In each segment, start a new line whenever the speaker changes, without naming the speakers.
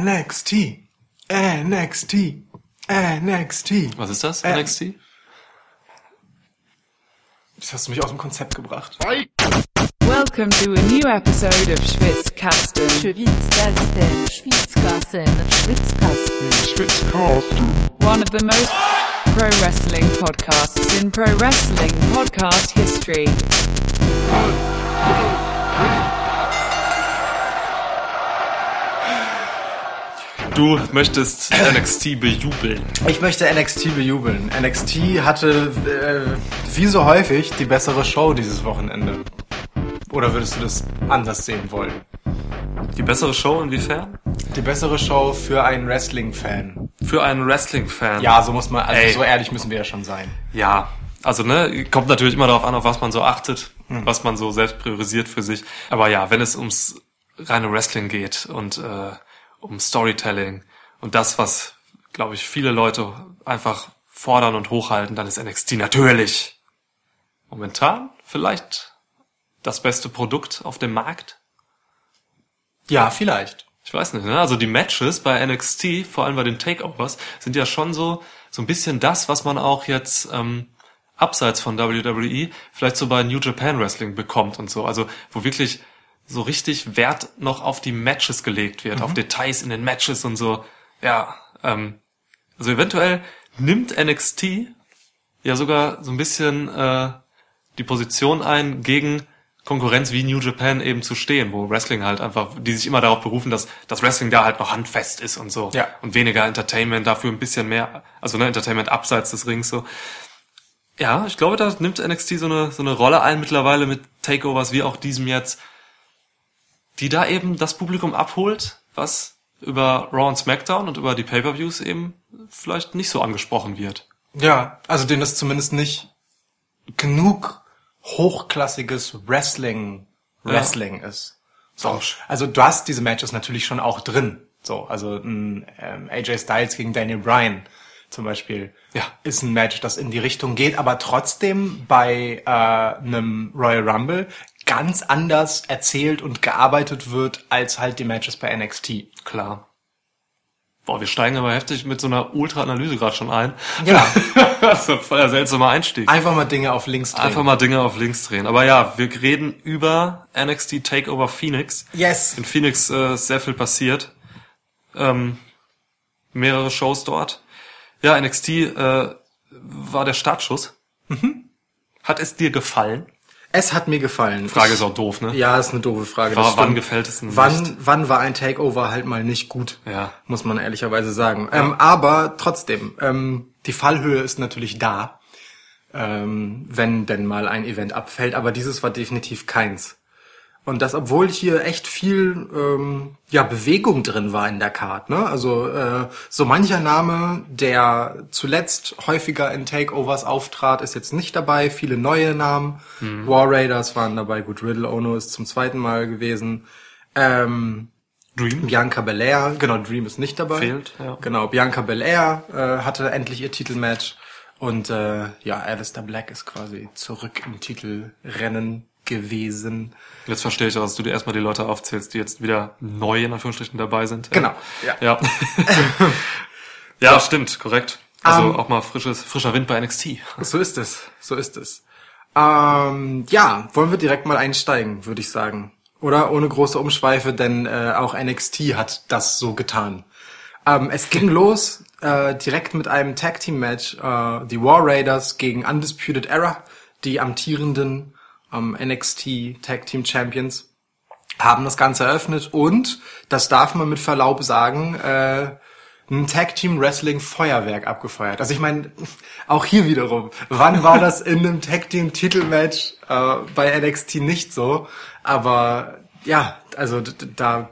NXT. NXT. NXT.
Was ist das?
Äh,
NXT?
Das hast du mich aus dem Konzept gebracht.
Welcome to a new episode of Schwitzkasten.
Schwitzkasten, Schwitzkasten, Schwitzkasten.
One of the most pro wrestling podcasts in pro wrestling podcast history.
Du möchtest NXT bejubeln.
Ich möchte NXT bejubeln. NXT hatte, äh, wie so häufig, die bessere Show dieses Wochenende. Oder würdest du das anders sehen wollen?
Die bessere Show inwiefern?
Die bessere Show für einen Wrestling-Fan.
Für einen Wrestling-Fan.
Ja, so muss man, also
Ey.
so ehrlich müssen wir ja schon sein.
Ja, also ne, kommt natürlich immer darauf an, auf was man so achtet, was man so selbst priorisiert für sich. Aber ja, wenn es ums reine Wrestling geht und äh, um Storytelling und das, was, glaube ich, viele Leute einfach fordern und hochhalten, dann ist NXT natürlich momentan vielleicht das beste Produkt auf dem Markt.
Ja, vielleicht.
Ich weiß nicht, ne? Also die Matches bei NXT, vor allem bei den Takeovers, sind ja schon so so ein bisschen das, was man auch jetzt ähm, abseits von WWE vielleicht so bei New Japan Wrestling bekommt und so. Also wo wirklich so richtig Wert noch auf die Matches gelegt wird, auf Details in den Matches und so. Ja, ähm, also eventuell nimmt NXT ja sogar so ein bisschen äh, die Position ein, gegen Konkurrenz wie New Japan eben zu stehen, wo Wrestling halt einfach, die sich immer darauf berufen, dass das Wrestling da halt noch handfest ist und so.
Ja.
Und weniger Entertainment, dafür ein bisschen mehr, also ne, Entertainment abseits des Rings so. Ja, ich glaube, da nimmt NXT so eine, so eine Rolle ein mittlerweile mit Takeovers wie auch diesem jetzt, die da eben das Publikum abholt, was über Raw und SmackDown und über die Pay-Per-Views eben vielleicht nicht so angesprochen wird.
Ja, also denen das zumindest nicht genug hochklassiges Wrestling Wrestling ist. So, also du hast diese Matches natürlich schon auch drin. So, also ein ähm, AJ Styles gegen Daniel Bryan zum Beispiel
Ja.
ist ein Match, das in die Richtung geht, aber trotzdem bei äh, einem Royal Rumble ganz anders erzählt und gearbeitet wird als halt die Matches bei NXT.
Klar. Boah, wir steigen aber heftig mit so einer Ultra-Analyse gerade schon ein.
Ja,
das ist ein voller seltsamer Einstieg.
einfach mal Dinge auf links drehen.
Einfach mal Dinge auf links drehen. Aber ja, wir reden über NXT Takeover Phoenix.
Yes.
In Phoenix äh, ist sehr viel passiert. Ähm, mehrere Shows dort. Ja, NXT äh, war der Startschuss. Hat es dir gefallen?
Es hat mir gefallen.
Frage ist auch doof, ne?
Ja, ist eine doofe Frage.
War- wann gefällt es denn
wann,
nicht?
Wann war ein Takeover halt mal nicht gut?
Ja.
Muss man ehrlicherweise sagen. Ähm, aber trotzdem, ähm, die Fallhöhe ist natürlich da, ähm, wenn denn mal ein Event abfällt. Aber dieses war definitiv keins. Und das, obwohl hier echt viel ähm, ja, Bewegung drin war in der Card. Ne? Also äh, so mancher Name, der zuletzt häufiger in Takeovers auftrat, ist jetzt nicht dabei. Viele neue Namen. War Raiders waren dabei. Gut, Riddle Ono ist zum zweiten Mal gewesen. Ähm,
Dream?
Bianca Belair, genau, Dream ist nicht dabei.
Fehlt, ja.
Genau, Bianca Belair äh, hatte endlich ihr Titelmatch. Und äh, ja, Alistair Black ist quasi zurück im Titelrennen gewesen.
Jetzt verstehe ich auch, dass du dir erstmal die Leute aufzählst, die jetzt wieder neu in Anführungsstrichen dabei sind.
Genau, ja.
Ja. ja, stimmt, korrekt. Also
Ähm,
auch mal frisches, frischer Wind bei NXT.
So ist es, so ist es. Ähm, ja, wollen wir direkt mal einsteigen, würde ich sagen. Oder ohne große Umschweife, denn äh, auch NXT hat das so getan. Ähm, es ging los äh, direkt mit einem Tag Team Match, äh, die War Raiders gegen Undisputed Era, die amtierenden ähm, NXT Tag Team Champions, haben das Ganze eröffnet und, das darf man mit Verlaub sagen, äh, ein Tag Team Wrestling Feuerwerk abgefeuert. Also ich meine, auch hier wiederum, wann war das in einem Tag Team Titelmatch äh, bei NXT nicht so? Aber ja, also da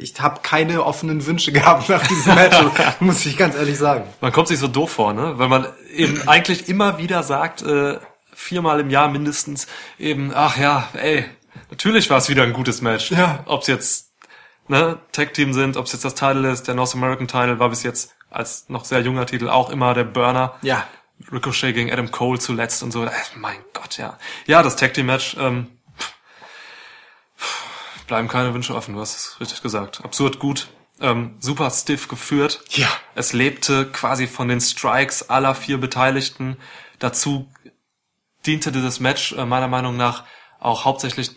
ich habe keine offenen Wünsche gehabt nach diesem Match, muss ich ganz ehrlich sagen.
Man kommt sich so doof vor, ne? Weil man eben eigentlich immer wieder sagt, äh, viermal im Jahr mindestens, eben, ach ja, ey, natürlich war es wieder ein gutes Match.
Ja.
Ob's jetzt ne, Tag-Team sind, ob's jetzt das Title ist, der North American Title war bis jetzt als noch sehr junger Titel auch immer der Burner.
Ja,
Ricochet gegen Adam Cole zuletzt und so. Äh, mein Gott, ja. Ja, das Tag Team Match, ähm, bleiben keine Wünsche offen, du hast es richtig gesagt. Absurd gut. ähm, super stiff geführt.
Ja.
Es lebte quasi von den Strikes aller vier Beteiligten. Dazu diente dieses Match äh, meiner Meinung nach auch hauptsächlich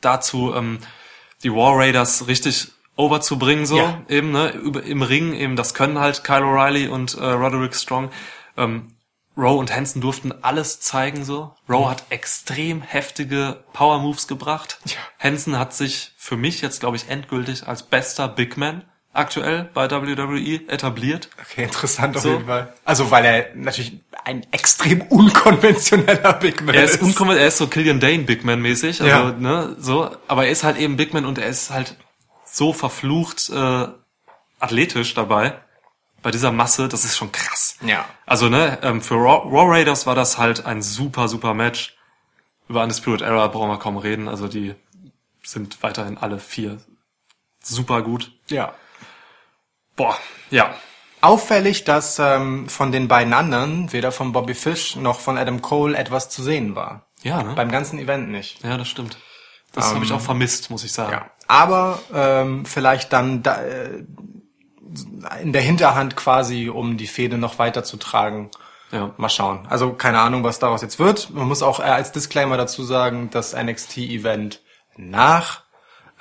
dazu, ähm, die War Raiders richtig overzubringen, so
Ja.
eben, ne, über, im Ring, eben, das können halt Kyle O'Reilly und äh, Roderick Strong. Ähm, Rowe und Hansen durften alles zeigen, so. Rowe hat extrem heftige Power Moves gebracht.
Ja.
Hansen hat sich für mich jetzt, glaube ich, endgültig als bester Big Man aktuell bei WWE etabliert.
Okay, interessant auf
So.
jeden Fall. Also weil er natürlich ein extrem unkonventioneller Big Man
Er ist unkommen, er ist so Killian Dane Big Man mäßig, also
Ja.
ne, so, aber er ist halt eben Big Man und er ist halt so verflucht äh, athletisch dabei bei dieser Masse, das ist schon krass.
Ja.
Also ne, ähm, für Raw, Raw Raiders war das halt ein super super Match. Über Undisputed Era brauchen wir kaum reden, also die sind weiterhin alle vier super gut.
Ja.
Boah, ja.
Auffällig, dass ähm, von den beiden anderen, weder von Bobby Fish noch von Adam Cole, etwas zu sehen war.
Ja, ne?
Beim ganzen Event nicht.
ja, das stimmt. Das habe ich auch vermisst, muss ich sagen.
Ja. Aber ähm, vielleicht dann da, äh, in der Hinterhand quasi, um die Fehde noch weiterzutragen.
Ja.
Mal schauen. Also keine Ahnung, was daraus jetzt wird. Man muss auch äh, als Disclaimer dazu sagen, das NXT-Event nach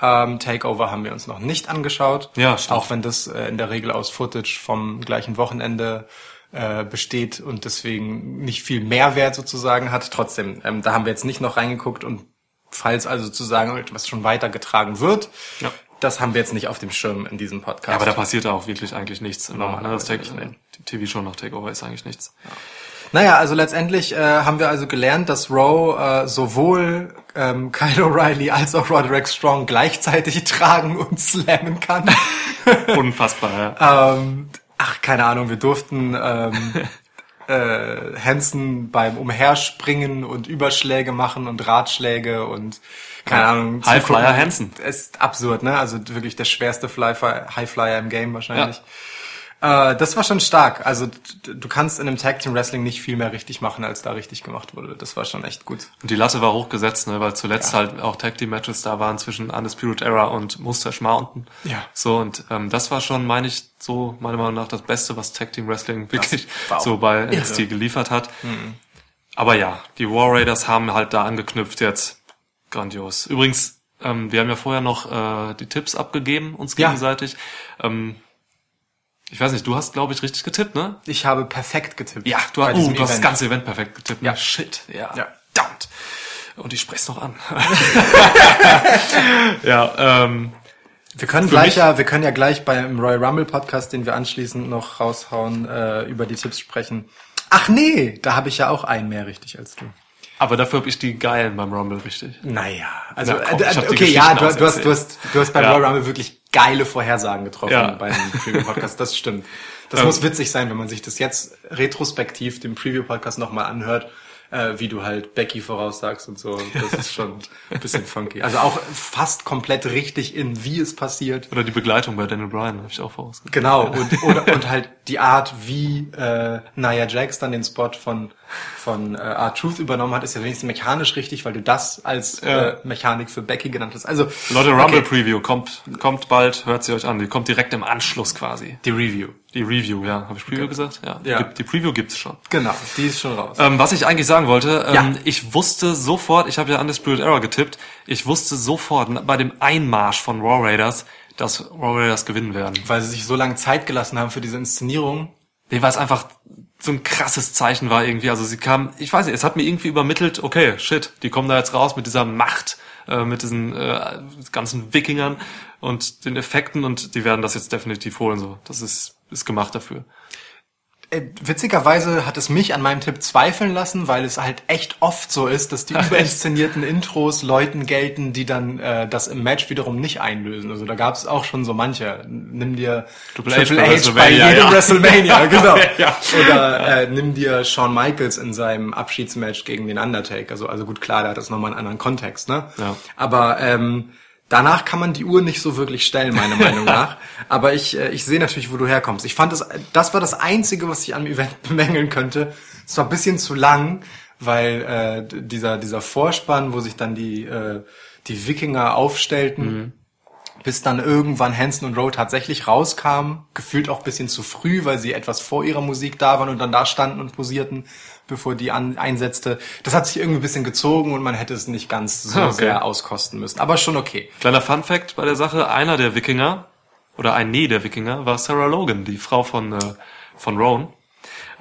ähm, Takeover haben wir uns noch nicht angeschaut.
Ja, stimmt.
Auch wenn das äh, in der Regel aus Footage vom gleichen Wochenende äh, besteht und deswegen nicht viel Mehrwert sozusagen hat. Trotzdem, ähm, da haben wir jetzt nicht noch reingeguckt und falls also sozusagen etwas schon weitergetragen wird,
Ja.
das haben wir jetzt nicht auf dem Schirm in diesem Podcast.
Ja, aber da passiert ja auch wirklich eigentlich nichts. Immer, ne? Das Take,
nicht,
die TV-Show nach Takeover ist eigentlich nichts.
Naja, also letztendlich äh, haben wir also gelernt, dass Rowe äh, sowohl ähm, Kyle O'Reilly als auch Roderick Strong gleichzeitig tragen und slammen kann.
Unfassbar, ja.
ähm, ach, keine Ahnung, wir durften ähm, äh, Hansen beim Umherspringen und Überschläge machen und Ratschläge und keine Ahnung.
Highflyer. Hansen.
Ist absurd, ne? Also wirklich der schwerste Fly Highflyer im Game wahrscheinlich. Äh, das war schon stark. Also du kannst in einem Tag Team Wrestling nicht viel mehr richtig machen, als da richtig gemacht wurde. Das war schon echt gut.
Und die Latte war hochgesetzt, ne, weil zuletzt halt auch Tag Team Matches da waren zwischen Undisputed Era und Mustache Mountain.
Ja.
So, und ähm, das war schon, meine ich, so meiner Meinung nach das Beste, was Tag Team Wrestling wirklich so bei
irre.
NXT geliefert hat. Aber ja, die War Raiders haben halt da angeknüpft jetzt. Grandios. Übrigens, ähm, wir haben ja vorher noch äh, die Tipps abgegeben, uns
Ja.
gegenseitig. Ähm, ich weiß nicht, du hast, glaube ich, richtig getippt, ne?
Ich habe perfekt getippt.
Ja, du, hast, oh, du hast das ganze Event perfekt getippt. ne?
Ja.
Shit, ja.
Ja.
Verdammt. Und ich spreche noch an. ja, ähm,
Wir können gleich ja, wir können ja gleich beim Royal Rumble Podcast, den wir anschließend noch raushauen, äh, über die Tipps sprechen. Ach nee, da habe ich ja auch einen mehr richtig als du.
aber dafür habe ich die geilen beim Rumble richtig.
Naja, also
Na komm,
äh, okay, ja, du, du hast du hast du hast beim
Ja.
Royal Rumble wirklich geile Vorhersagen getroffen
Ja.
beim Preview Podcast, das stimmt. Das
Ähm.
muss witzig sein, wenn man sich das jetzt retrospektiv dem Preview Podcast nochmal anhört, äh, wie du halt Becky voraussagst und so. Das ist schon ein bisschen funky. Also auch fast komplett richtig in wie es passiert.
Oder die Begleitung bei Daniel Bryan habe ich auch vorausgesagt.
Genau, und, oder, und halt die Art, wie äh, Nia Jax dann den Spot von, von äh, R-Truth übernommen hat, ist ja wenigstens mechanisch richtig, weil du das als
Ja.
äh, Mechanik für Becky genannt hast. Also
Leute, Rumble
okay,
Preview kommt, kommt bald, hört sie euch an. Die kommt direkt im Anschluss quasi.
die Review.
Die Review, ja. Habe ich Preview gesagt? Ja.
Ja.
Die, die Preview gibt's schon.
Genau, die ist schon raus.
Ähm, was ich eigentlich sagen wollte, ähm,
Ja.
ich wusste sofort, ich habe ja Undisputed Era getippt, ich wusste sofort bei dem Einmarsch von Raw Raiders, dass Raw Raiders gewinnen werden.
weil sie sich so lange Zeit gelassen haben für diese Inszenierung.
Nee, weil es einfach so ein krasses Zeichen war irgendwie. Also sie kam, ich weiß nicht, es hat mir irgendwie übermittelt, okay, shit, die kommen da jetzt raus mit dieser Macht, äh, mit diesen äh, ganzen Wikingern und den Effekten und die werden das jetzt definitiv holen. So, das ist ist gemacht dafür.
Äh, witzigerweise hat es mich an meinem Tipp zweifeln lassen, weil es halt echt oft so ist, dass die überinszenierten Intros Leuten gelten, die dann äh, das im Match wiederum nicht einlösen. Also da gab es auch schon so manche. Nimm dir
Triple H bei
bei
WrestleMania,
jedem
ja.
WrestleMania, genau.
Ja.
Oder äh, nimm dir Shawn Michaels in seinem Abschiedsmatch gegen den Undertaker. Also, also gut, klar, da hat das nochmal einen anderen Kontext, ne?
Ja.
Aber ähm, danach kann man die Uhr nicht so wirklich stellen, meiner Meinung nach. Aber ich, äh, ich sehe natürlich, wo du herkommst. Ich fand das, das war das Einzige, was ich am Event bemängeln könnte. Es war ein bisschen zu lang, weil äh, dieser, dieser Vorspann, wo sich dann die, äh, die Wikinger aufstellten, bis dann irgendwann Hanson und Rowe tatsächlich rauskamen, gefühlt auch bisschen zu früh, weil sie etwas vor ihrer Musik da waren und dann da standen und posierten, bevor die an, einsetzte. Das hat sich irgendwie ein bisschen gezogen und man hätte es nicht ganz so
Okay.
sehr auskosten müssen. Aber schon okay.
Kleiner Fun Fact bei der Sache, einer der Wikinger, oder ein Nee der Wikinger, war Sarah Logan, die Frau von, äh, von Rowan.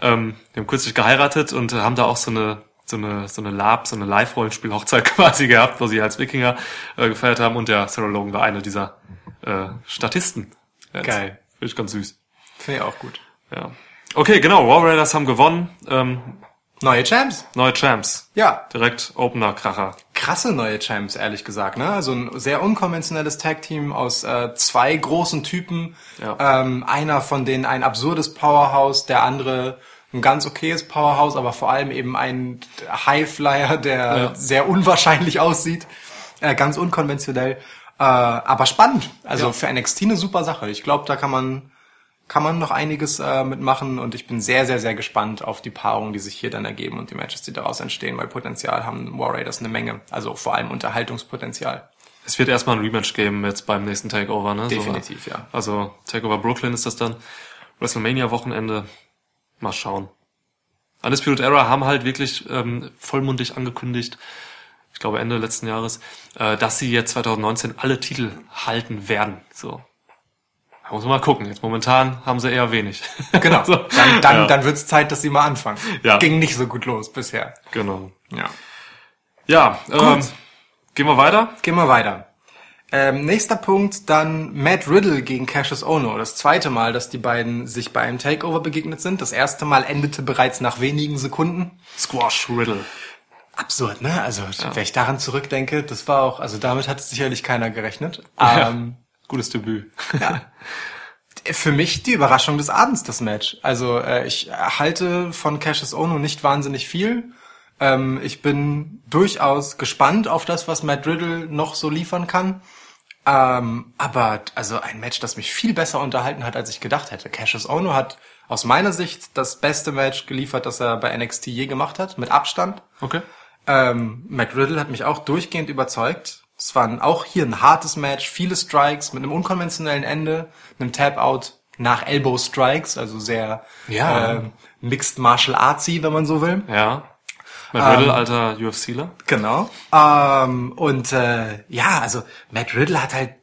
Ähm, die haben kürzlich geheiratet und haben da auch so eine, so eine, so eine Lab, so eine Live-Rollenspiel-Hochzeit quasi gehabt, wo sie als Wikinger äh, gefeiert haben und der Sarah Logan war eine dieser äh, Statisten. Jetzt.
Geil.
Finde ich ganz süß.
Finde ich auch gut.
Ja. Okay, genau, War Raiders haben gewonnen. Ähm,
Neue Champs.
neue Champs.
Ja,
Direkt Opener-Kracher.
krasse neue Champs, ehrlich gesagt. Ne? Also ein sehr unkonventionelles Tag-Team aus äh, zwei großen Typen.
Ja.
Ähm, einer von denen ein absurdes Powerhouse, der andere ein ganz okayes Powerhouse, aber vor allem eben ein Highflyer, der
Ja.
sehr unwahrscheinlich aussieht. Äh, ganz unkonventionell. Äh, aber spannend. Also
Ja.
für NXT eine super Sache. Ich glaube, da kann man kann man noch einiges äh, mitmachen und ich bin sehr, sehr, sehr gespannt auf die Paarungen, die sich hier dann ergeben und die Matches, die daraus entstehen, weil Potenzial haben War Raiders eine Menge. Also vor allem Unterhaltungspotenzial.
Es wird erstmal ein Rematch geben jetzt beim nächsten Takeover, ne?
Definitiv,
so,
ja.
Also Takeover Brooklyn ist das dann. WrestleMania-Wochenende. Mal schauen. Undisputed Era haben halt wirklich ähm, vollmundig angekündigt, ich glaube Ende letzten Jahres, äh, dass sie jetzt 2019 alle Titel halten werden. So. Da muss man mal gucken. Jetzt momentan haben sie eher wenig.
Genau.
so.
Dann, dann,
ja,
dann wird's Zeit, dass sie mal anfangen.
Ja.
Ging nicht so gut los bisher.
Genau.
Ja.
Ja, ähm, gehen wir weiter.
Gehen wir weiter. Ähm, nächster Punkt, dann Matt Riddle gegen Cassius Ono. Das zweite Mal, dass die beiden sich bei einem Takeover begegnet sind. Das erste Mal endete bereits nach wenigen Sekunden.
Squash Riddle.
Absurd, ne? Also, wenn ich daran zurückdenke, das war auch, also damit hat sicherlich keiner gerechnet.
Ja.
Ähm,
Gutes Debüt.
für mich die Überraschung des Abends, das Match. Also, äh, ich halte von Cassius Ono nicht wahnsinnig viel. Ähm, ich bin durchaus gespannt auf das, was Matt Riddle noch so liefern kann. Ähm, aber also ein Match, das mich viel besser unterhalten hat, als ich gedacht hätte. Cassius Ono hat aus meiner Sicht das beste Match geliefert, das er bei NXT je gemacht hat, mit Abstand.
Okay.
Ähm, Matt Riddle hat mich auch durchgehend überzeugt. Es war ein, auch hier ein hartes Match, viele Strikes mit einem unkonventionellen Ende, einem Tap-Out nach Elbow Strikes, also sehr
Ja.
ähm, Mixed Martial Artsy, wenn man so will.
Ja. Matt Riddle, alter UFCler.
Genau. Ähm, und äh, ja, also Matt Riddle hat halt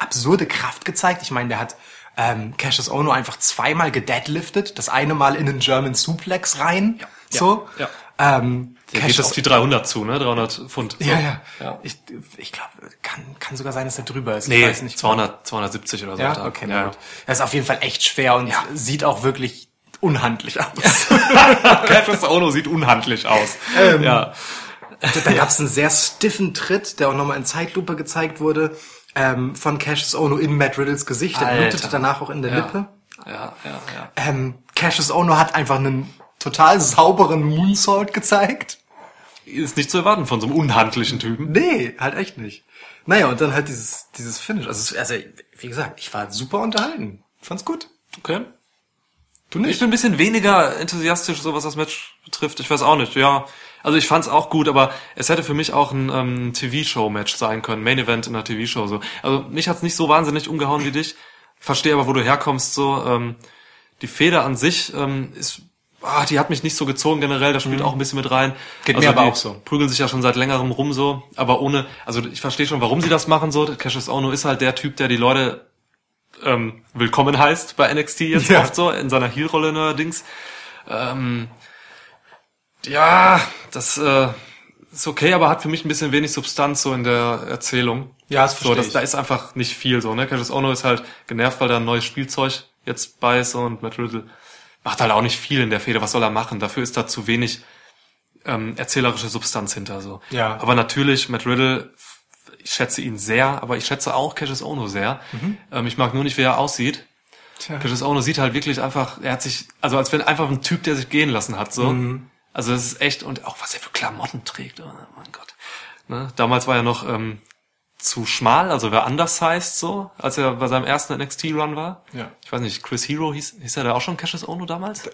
absurde Kraft gezeigt. Ich meine, der hat ähm, Cassius Ono einfach zweimal gedeadliftet, das eine Mal in den German Suplex rein. So.
ja.
Ähm,
Der geht auf die 300 zu, ne? 300 Pfund. So.
Ja, ja.
ja.
Ich, ich glaube, kann, kann sogar sein, dass er drüber ist.
Nee,
ich weiß nicht.
200, 270 oder so.
Ja,
er.
okay,
ja.
na gut. Das ist auf jeden Fall echt schwer und sieht auch wirklich unhandlich aus.
Cassius Ono sieht unhandlich aus.
Ähm,
ja.
da gab es einen sehr stiffen Tritt, der auch nochmal in Zeitlupe gezeigt wurde, ähm, von Cassius Ono in Matt Riddles Gesicht. Der blutete danach auch in der
Ja.
Lippe.
Ja, ja, ja.
Ähm, Cassius Ono hat einfach einen total sauberen Moonsault gezeigt.
Ist nicht zu erwarten von so einem unhandlichen Typen.
Nee, halt echt nicht. Naja, und dann halt dieses, dieses Finish. Also, also, wie gesagt, ich war super unterhalten. Fand's gut.
Okay.
Du
Ich bin ein bisschen weniger enthusiastisch, so was das Match betrifft. Ich weiß auch nicht, ja. Also ich fand's auch gut, aber es hätte für mich auch ein ähm, TV-Show-Match sein können, Main Event in einer TV-Show. So. Also mich hat's nicht so wahnsinnig umgehauen wie dich. Verstehe aber, wo du herkommst. So ähm, die Feder an sich ähm, ist, ah, die hat mich nicht so gezogen generell. Da spielt auch ein bisschen mit rein.
Mhm. Geht
also
mir aber auch so.
Prügeln sich ja schon seit längerem rum so, aber ohne. Also ich verstehe schon, warum sie das machen. So, Cassius Ono ist halt der Typ, der die Leute ähm, willkommen heißt bei NXT jetzt
Ja.
oft so in seiner Heel-Rolle neuerdings. Ähm, ja, das äh, ist okay, aber hat für mich ein bisschen wenig Substanz so in der Erzählung.
Ja, das
so,
verstehe
das,
ich.
Da ist einfach nicht viel so. Ne? Cassius Ono ist halt genervt, weil da ein neues Spielzeug jetzt bei ist und Matt Riddle macht halt auch nicht viel in der Fehde. Was soll er machen? Dafür ist da zu wenig ähm, erzählerische Substanz hinter so.
Ja.
Aber natürlich, Matt Riddle, ich schätze ihn sehr, aber ich schätze auch Cassius Ono sehr.
Mhm.
Ähm, ich mag nur nicht, wie er aussieht.
Tja.
Cassius Ono sieht halt wirklich einfach, er hat sich, also als wenn einfach ein Typ, der sich gehen lassen hat, so.
Mhm.
Also das ist echt, und auch was er für Klamotten trägt, oh mein Gott. Ne? Damals war er noch ähm, zu schmal, also wer undersized so, als er bei seinem ersten NXT-Run war.
Ja.
Ich weiß nicht, Chris Hero hieß, hieß er da auch schon Cassius Ono damals?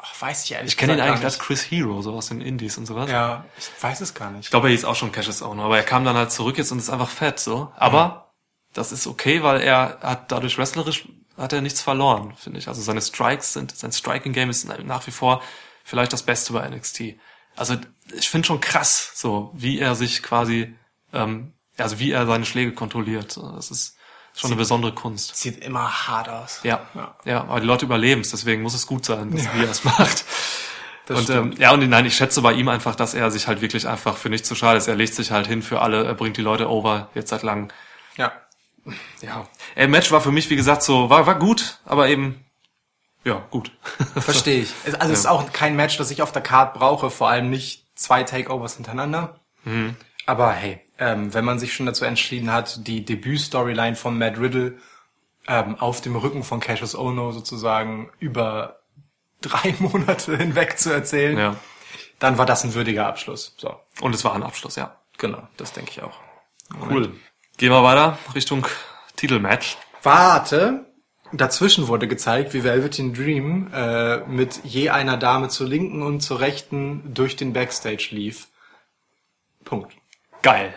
Ach, weiß ich ehrlich
Ich kenne ihn eigentlich als Chris Hero, so aus den Indies und sowas.
Ja, ich weiß es gar nicht.
Ich glaube, er hieß auch schon Cassius Ono, aber er kam dann halt zurück jetzt und ist einfach fett, so. Aber das ist okay, weil er hat dadurch wrestlerisch hat er nichts verloren, finde ich. Also seine Strikes sind, sein Striking Game ist nach wie vor vielleicht das Beste bei NXT. Also ich finde schon krass, so wie er sich quasi, ähm, also wie er seine Schläge kontrolliert. Das ist schon eine besondere Kunst.
Sieht immer hart aus.
Ja, ja, aber die Leute überleben es, deswegen muss es gut sein, dass, wie er es macht.
Das
und ähm, ja, und nein, ich schätze bei ihm einfach, dass er sich halt wirklich einfach für nichts zu schade ist. Er legt sich halt hin für alle, er bringt die Leute over, jetzt seit langem.
Ja.
Ja. Ey, Match war für mich, wie gesagt, so, war, war gut, aber eben, ja, gut.
Verstehe ich. Also es ist auch kein Match, das ich auf der Card brauche, vor allem nicht zwei Takeovers hintereinander. Aber hey, ähm, wenn man sich schon dazu entschieden hat, die Debüt-Storyline von Matt Riddle ähm, auf dem Rücken von Cassius Ono sozusagen über drei Monate hinweg zu erzählen,
ja.
dann war das ein würdiger Abschluss. So,
Und es war ein Abschluss, ja.
genau, das denke ich auch.
Cool. Gehen wir weiter Richtung Titelmatch.
Warte. Dazwischen wurde gezeigt, wie Velveteen Dream äh, mit je einer Dame zur linken und zur rechten durch den Backstage lief. Punkt.
Geil.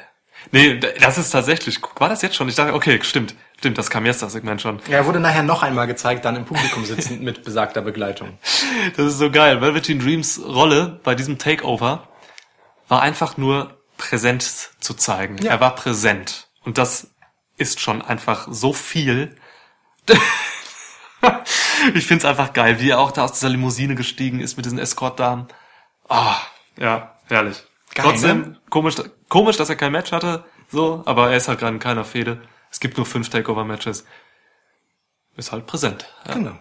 Nee, das ist tatsächlich, war das jetzt schon? Ich dachte, okay, stimmt. Stimmt, das kam jetzt das Segment schon.
Er wurde nachher noch einmal gezeigt, dann im Publikum sitzend mit besagter Begleitung.
Das ist so geil. Velveteen Dreams Rolle bei diesem Takeover war einfach nur präsent zu zeigen.
Ja.
Er war präsent. Und das ist schon einfach so viel. ich find's einfach geil, wie er auch da aus dieser Limousine gestiegen ist mit diesen Escort-Damen. Ah, ja, herrlich.
Geil,
Trotzdem,
ne?
komisch, komisch, dass er kein Match hatte, so, aber er ist halt gerade in keiner Fehde. Es gibt nur fünf Takeover-Matches. Ist halt präsent. Ja.
Genau.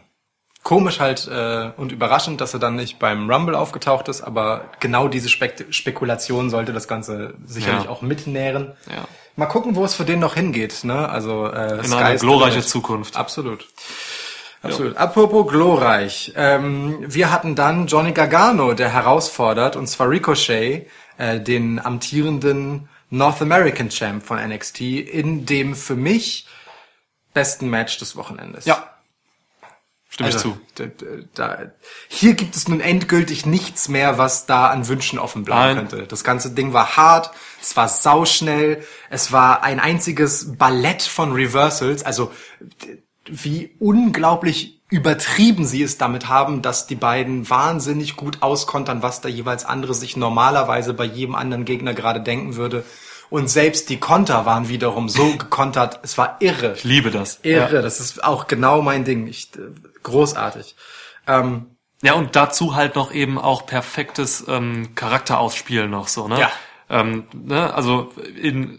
Komisch halt äh, und überraschend, dass er dann nicht beim Rumble aufgetaucht ist, aber genau diese Spek Spekulation sollte das Ganze sicherlich
Ja.
auch mitnähren.
Ja.
Mal gucken, wo es für den noch hingeht. Ne? Also äh,
In
Sky
eine glorreiche. Zukunft.
Absolut. Absolut. Apropos glorreich. Ähm, wir hatten dann Johnny Gargano, der herausfordert, und zwar Ricochet, äh, den amtierenden North American Champ von NXT, in dem für mich besten Match des Wochenendes.
Ja. Stimme ich
Also,
zu.
Da, da, hier gibt es nun endgültig nichts mehr, was da an Wünschen offen bleiben
Nein.
könnte. Das ganze Ding war hart, es war sauschnell, es war ein einziges Ballett von Reversals, also wie unglaublich übertrieben sie es damit haben, dass die beiden wahnsinnig gut auskontern, was der jeweils andere sich normalerweise bei jedem anderen Gegner gerade denken würde. Und selbst die Konter waren wiederum so gekontert, es war irre.
Ich liebe das.
Irre, das ist auch genau mein Ding. Ich, äh, großartig. Ähm,
Ja, und dazu halt noch eben auch perfektes ähm, Charakterausspielen noch so, ne?
Ja.
Ähm, ne? Also in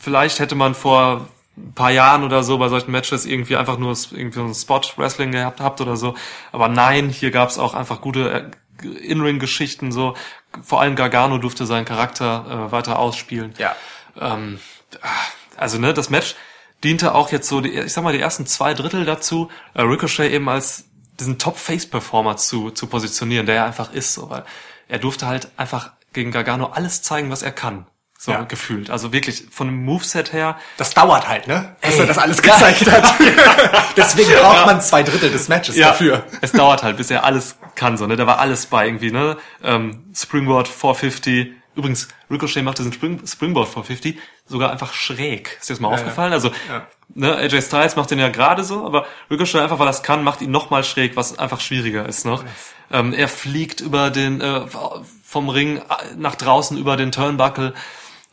vielleicht hätte man vor ein paar Jahren oder so bei solchen Matches irgendwie einfach nur irgendwie so ein Spot-Wrestling gehabt habt oder so. Aber nein, hier gab's auch einfach gute äh, In-Ring-Geschichten so. Vor allem Gargano durfte seinen Charakter äh, weiter ausspielen.
ja.
Ähm, also ne, das Match diente auch jetzt so, die, ich sag mal, die ersten zwei Drittel dazu, äh, Ricochet eben als diesen Top-Face-Performer zu, zu positionieren, der er einfach ist, so, weil er durfte halt einfach gegen Gargano alles zeigen, was er kann. So
Ja.
gefühlt. Also wirklich von dem Moveset her.
Das dauert halt, ne? Bis
Ey.
er das alles gezeigt hat. Deswegen braucht man zwei Drittel des Matches dafür.
Es dauert halt, bis er alles kann, so, ne? Da war alles bei irgendwie, ne? Ähm, Springboard 450. Übrigens, Ricochet macht diesen Spring, Springboard 450 sogar einfach schräg. Ist dir das mal aufgefallen? Also,
Ja.
ne, AJ Styles macht den ja gerade so, aber Ricochet einfach, weil er das kann, macht ihn nochmal schräg, was einfach schwieriger ist noch. Ähm, er fliegt über den, äh, vom Ring äh, nach draußen über den Turnbuckle.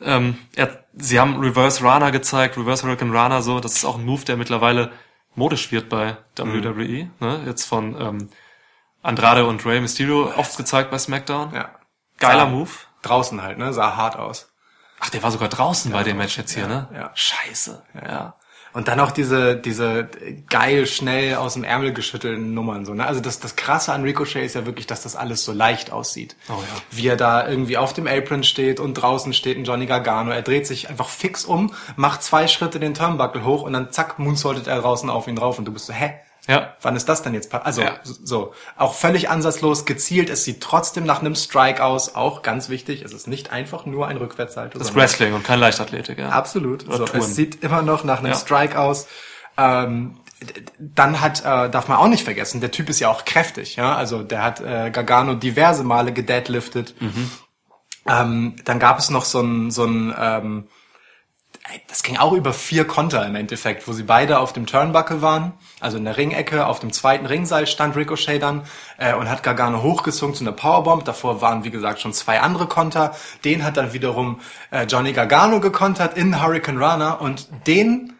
Ähm, er, sie haben Reverse Rana gezeigt, Reverse Hurricane Rana so. Das ist auch ein Move, der mittlerweile modisch wird bei WWE. Ne? Jetzt von ähm, Andrade und Rey Mysterio oft gezeigt bei SmackDown.
Ja.
Geiler
Sah
Move.
Draußen halt, ne? Sah hart aus.
Ach, der war sogar draußen bei dem Match jetzt hier, ne?
ja.
Scheiße. Ja.
Und dann auch diese, diese geil schnell aus dem Ärmel geschüttelten Nummern, so, ne? Also das, das krasse an Ricochet ist ja wirklich, dass das alles so leicht aussieht.
Oh ja.
Wie er da irgendwie auf dem Apron steht und draußen steht ein Johnny Gargano. Er dreht sich einfach fix um, macht zwei Schritte den Turnbuckle hoch und dann zack, moonsaultet er draußen auf ihn drauf und du bist so, hä?
Ja.
Wann ist das denn jetzt? Also
Ja.
so, auch völlig ansatzlos gezielt. Es sieht trotzdem nach einem Strike aus. Auch ganz wichtig. Es ist nicht einfach nur ein Rückwärtssalto.
Das ist Wrestling und kein Leichtathletik, ja.
Absolut.
Oder
So,
Touren.
es sieht immer noch nach einem
Ja.
Strike aus. Ähm, dann hat, äh, darf man auch nicht vergessen, der Typ ist ja auch kräftig, ja. Also der hat äh, Gargano diverse Male gedeadliftet.
Mhm.
Ähm, dann gab es noch so ein, so ein ähm, das ging auch über vier Konter im Endeffekt, wo sie beide auf dem Turnbuckle waren, also in der Ringecke, auf dem zweiten Ringseil stand Ricochet dann äh, und hat Gargano hochgezogen zu einer Powerbomb. Davor waren, wie gesagt, schon zwei andere Konter. Den hat dann wiederum äh, Johnny Gargano gekontert in Hurricane Runner und den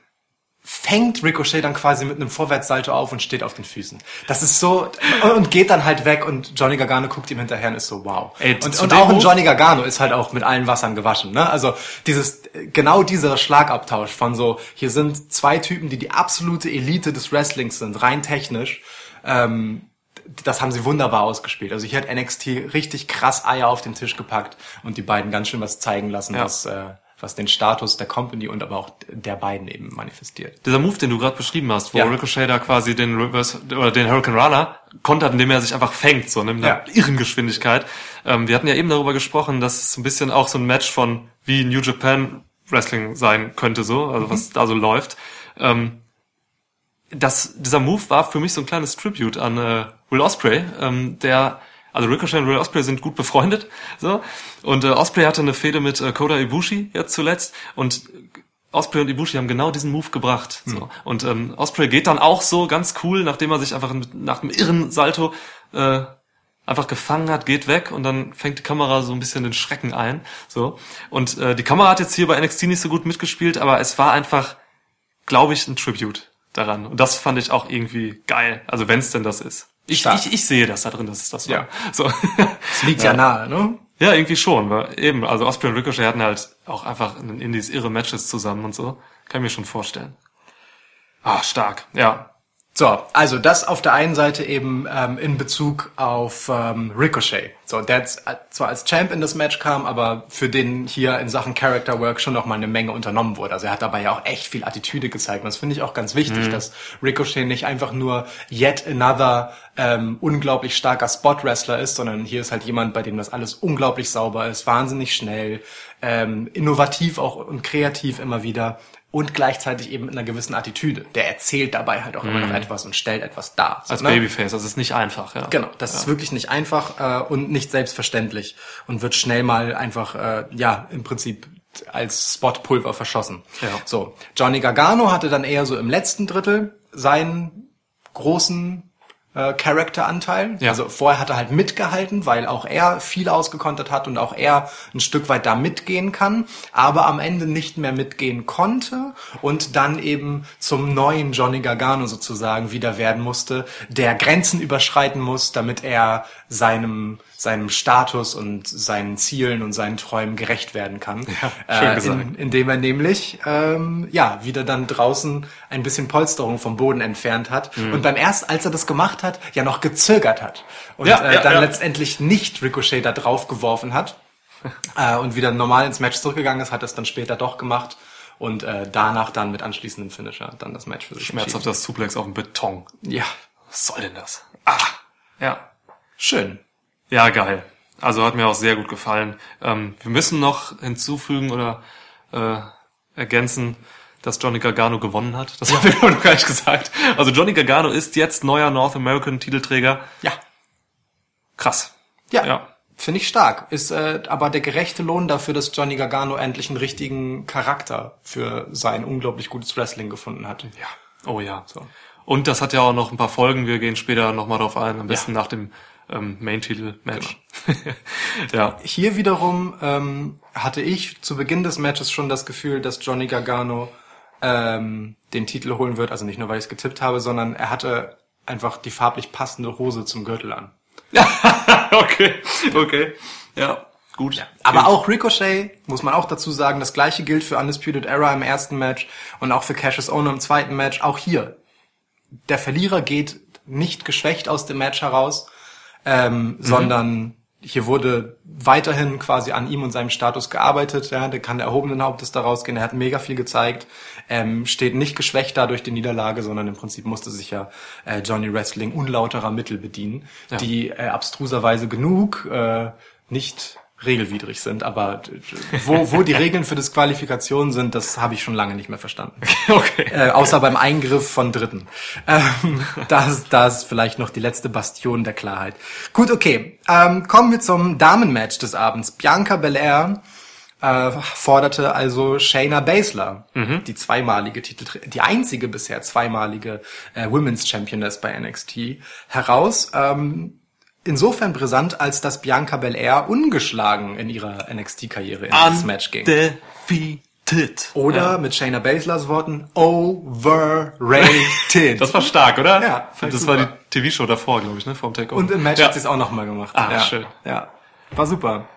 fängt Ricochet dann quasi mit einem Vorwärtssalto auf und steht auf den Füßen. Das ist so und geht dann halt weg und Johnny Gargano guckt ihm hinterher und ist so wow.
Ey,
und und auch ein Johnny Gargano ist halt auch mit allen Wassern gewaschen, ne? Also dieses genau dieser Schlagabtausch von so hier sind zwei Typen, die die absolute Elite des Wrestlings sind, rein technisch. Ähm, das haben sie wunderbar ausgespielt. Also hier hat NXT richtig krass Eier auf den Tisch gepackt und die beiden ganz schön was zeigen lassen,
Ja.
was äh, was den Status der Company und aber auch der beiden eben manifestiert.
Dieser Move, den du gerade beschrieben hast, wo
Ja.
Ricochet da quasi den Reverse oder den Hurricane Runner kontert, indem er sich einfach fängt, so ne, mit einer
Ja.
irren Geschwindigkeit. Ähm, wir hatten ja eben darüber gesprochen, dass es ein bisschen auch so ein Match von wie New Japan Wrestling sein könnte, so, also was da so läuft. Ähm, das, dieser Move war für mich so ein kleines Tribute an äh, Will Osprey, ähm, der also Ricochet und Will Osprey sind gut befreundet, so und äh, Osprey hatte eine Fehde mit äh, Kota Ibushi jetzt zuletzt und Osprey und Ibushi haben genau diesen Move gebracht. So. Und ähm, Osprey geht dann auch so ganz cool, nachdem er sich einfach mit, nach einem irren Salto äh, einfach gefangen hat, geht weg und dann fängt die Kamera so ein bisschen den Schrecken ein. So. Und äh, die Kamera hat jetzt hier bei NXT nicht so gut mitgespielt, aber es war einfach, glaube ich, ein Tribute daran. Und das fand ich auch irgendwie geil. Also wenn es denn das ist. Ich, ich, ich sehe das da drin, dass es das war.
Ja.
So.
Es liegt ja, nahe, ne?
Ja, irgendwie schon. Weil eben, also Osprey und Ricochet hatten halt auch einfach in den Indies irre Matches zusammen und so. Kann ich mir schon vorstellen. Ah, stark. Ja.
So, also das auf der einen Seite eben ähm, in Bezug auf ähm, Ricochet. So, der jetzt zwar als Champ in das Match kam, aber für den hier in Sachen Character Work schon noch mal eine Menge unternommen wurde. Also er hat dabei ja auch echt viel Attitüde gezeigt. Und das finde ich auch ganz wichtig, dass Ricochet nicht einfach nur yet another ähm, unglaublich starker Spot-Wrestler ist, sondern hier ist halt jemand, bei dem das alles unglaublich sauber ist, wahnsinnig schnell, ähm, innovativ auch und kreativ immer wieder und gleichzeitig eben mit einer gewissen Attitüde. Der erzählt dabei halt auch immer noch etwas und stellt etwas dar. So,
Als
ne?
Babyface. Das ist nicht einfach, ja.
Genau, das ist wirklich nicht einfach äh, und nicht selbstverständlich und wird schnell mal einfach, äh, ja, im Prinzip als Spotpulver verschossen.
Ja.
So, Johnny Gargano hatte dann eher so im letzten Drittel seinen großen äh, Charakteranteil.
Ja.
Also vorher hat er halt mitgehalten, weil auch er viel ausgekontert hat und auch er ein Stück weit da mitgehen kann, aber am Ende nicht mehr mitgehen konnte und dann eben zum neuen Johnny Gargano sozusagen wieder werden musste, der Grenzen überschreiten muss, damit er seinem seinem Status und seinen Zielen und seinen Träumen gerecht werden kann.
Ja, schön
äh,
gesagt.
in, indem er nämlich ähm, ja wieder dann draußen ein bisschen Polsterung vom Boden entfernt hat
Mhm.
und beim ersten, als er das gemacht hat, ja noch gezögert hat und
Ja,
äh,
ja,
dann
ja.
letztendlich nicht Ricochet da drauf geworfen hat äh, und wieder normal ins Match zurückgegangen ist, hat es dann später doch gemacht und äh, danach dann mit anschließendem Finisher dann das Match für sich
Schmerzhaft das Suplex auf dem Beton.
Ja,
Was soll denn das? Ah. Ja.
schön.
Ja, geil. Also hat mir auch sehr gut gefallen. Ähm, wir müssen noch hinzufügen oder äh, ergänzen, dass Johnny Gargano gewonnen hat. Das haben wir noch gar nicht gesagt. Also Johnny Gargano ist jetzt neuer North American Titelträger.
Ja,
Krass.
ja.
Ja.
Finde ich stark. Ist äh, aber der gerechte Lohn dafür, dass Johnny Gargano endlich einen richtigen Charakter für sein unglaublich gutes Wrestling gefunden hat. Ja.
Oh ja. Und das hat ja auch noch ein paar Folgen. Wir gehen später nochmal drauf ein. Am besten nach dem ähm, Main-Titel-Match. ja.
Hier wiederum ähm, hatte ich zu Beginn des Matches schon das Gefühl, dass Johnny Gargano ähm, den Titel holen wird. Also nicht nur, weil ich es getippt habe, sondern er hatte einfach die farblich passende Hose zum Gürtel an.
okay. Okay. Ja. Gut.
Aber auch Ricochet, muss man auch dazu sagen, das gleiche gilt für Undisputed Era im ersten Match und auch für Cassius Ohno im zweiten Match. Auch hier, der Verlierer geht nicht geschwächt aus dem Match heraus, ähm, sondern hier wurde weiterhin quasi an ihm und seinem Status gearbeitet. Ja, der kann erhobenen Hauptes da rausgehen. Er hat mega viel gezeigt, ähm, steht nicht geschwächt dadurch die Niederlage, sondern im Prinzip musste sich ja äh, Johnny Wrestling unlauterer Mittel bedienen,
Ja.
die äh, abstruserweise genug äh, nicht regelwidrig sind, aber d- wo, wo die Regeln für Disqualifikation sind, das habe ich schon lange nicht mehr verstanden.
Okay.
Äh, außer beim Eingriff von Dritten. Ähm, das, das ist vielleicht noch die letzte Bastion der Klarheit. Gut, okay. Ähm, kommen wir zum Damenmatch des Abends. Bianca Belair äh, forderte also Shayna Baszler, die zweimalige Titel, die einzige bisher zweimalige äh, Women's Championess bei NXT, heraus. Ähm, insofern brisant, als dass Bianca Belair ungeschlagen in ihrer NXT-Karriere in dieses Match ging.
Undefeated.
Oder
Ja.
mit Shayna Baslers Worten, overrated.
Das war stark, oder?
Ja,
Das war die
super.
TV-Show davor, glaube ich, ne? Vom Takeover.
Und im Match
ja.
hat sie es auch nochmal gemacht.
Ah,
ja.
schön.
Ja, war super.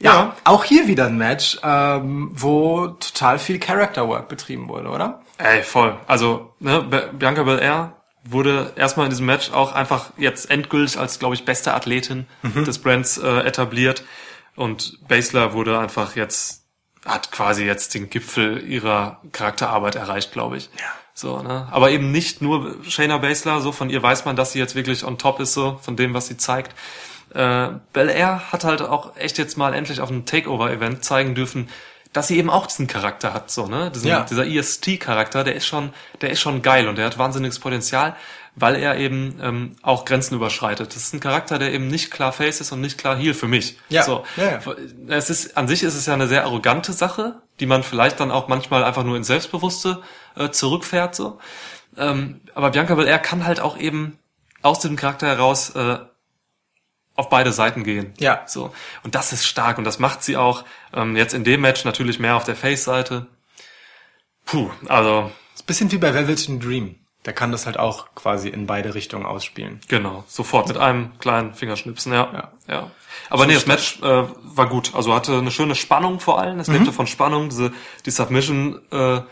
Ja,
Ja.
auch hier wieder ein Match, ähm, wo total viel Character Work betrieben wurde, oder?
Ey, voll. Also, ne, Bianca Belair wurde erstmal in diesem Match auch einfach jetzt endgültig als, glaube ich, beste Athletin
Mhm.
des Brands äh, etabliert. Und Baszler wurde einfach jetzt, hat quasi jetzt den Gipfel ihrer Charakterarbeit erreicht, glaube ich.
Ja.
So, ne? Aber eben nicht nur Shayna Baszler, so von ihr weiß man, dass sie jetzt wirklich on top ist, so von dem, was sie zeigt. Äh, Belair hat halt auch echt jetzt mal endlich auf einem Takeover-Event zeigen dürfen, dass sie eben auch diesen Charakter hat, so, ne? Diesen,
Ja.
Dieser EST-Charakter, der ist schon, der ist schon geil und der hat wahnsinniges Potenzial, weil er eben ähm, auch Grenzen überschreitet. Das ist ein Charakter, der eben nicht klar Face ist und nicht klar Heel für mich.
Ja.
So.
Ja, ja.
Es ist, an sich ist es ja eine sehr arrogante Sache, die man vielleicht dann auch manchmal einfach nur ins Selbstbewusste äh, zurückfährt, so. Ähm, aber Bianca Belair kann halt auch eben aus dem Charakter heraus äh, auf beide Seiten gehen.
Ja.
So. Und das ist stark und das macht sie auch. Ähm, jetzt in dem Match natürlich mehr auf der Face-Seite. Puh, also
Ist ein bisschen wie bei Velveteen Dream. Der kann das halt auch quasi in beide Richtungen ausspielen.
genau, sofort mit einem kleinen Fingerschnipsen, ja.
Ja.
ja. Aber nee, das Match äh, war gut. Also hatte eine schöne Spannung vor allem. Es lebte von Spannung. Diese die Submission äh,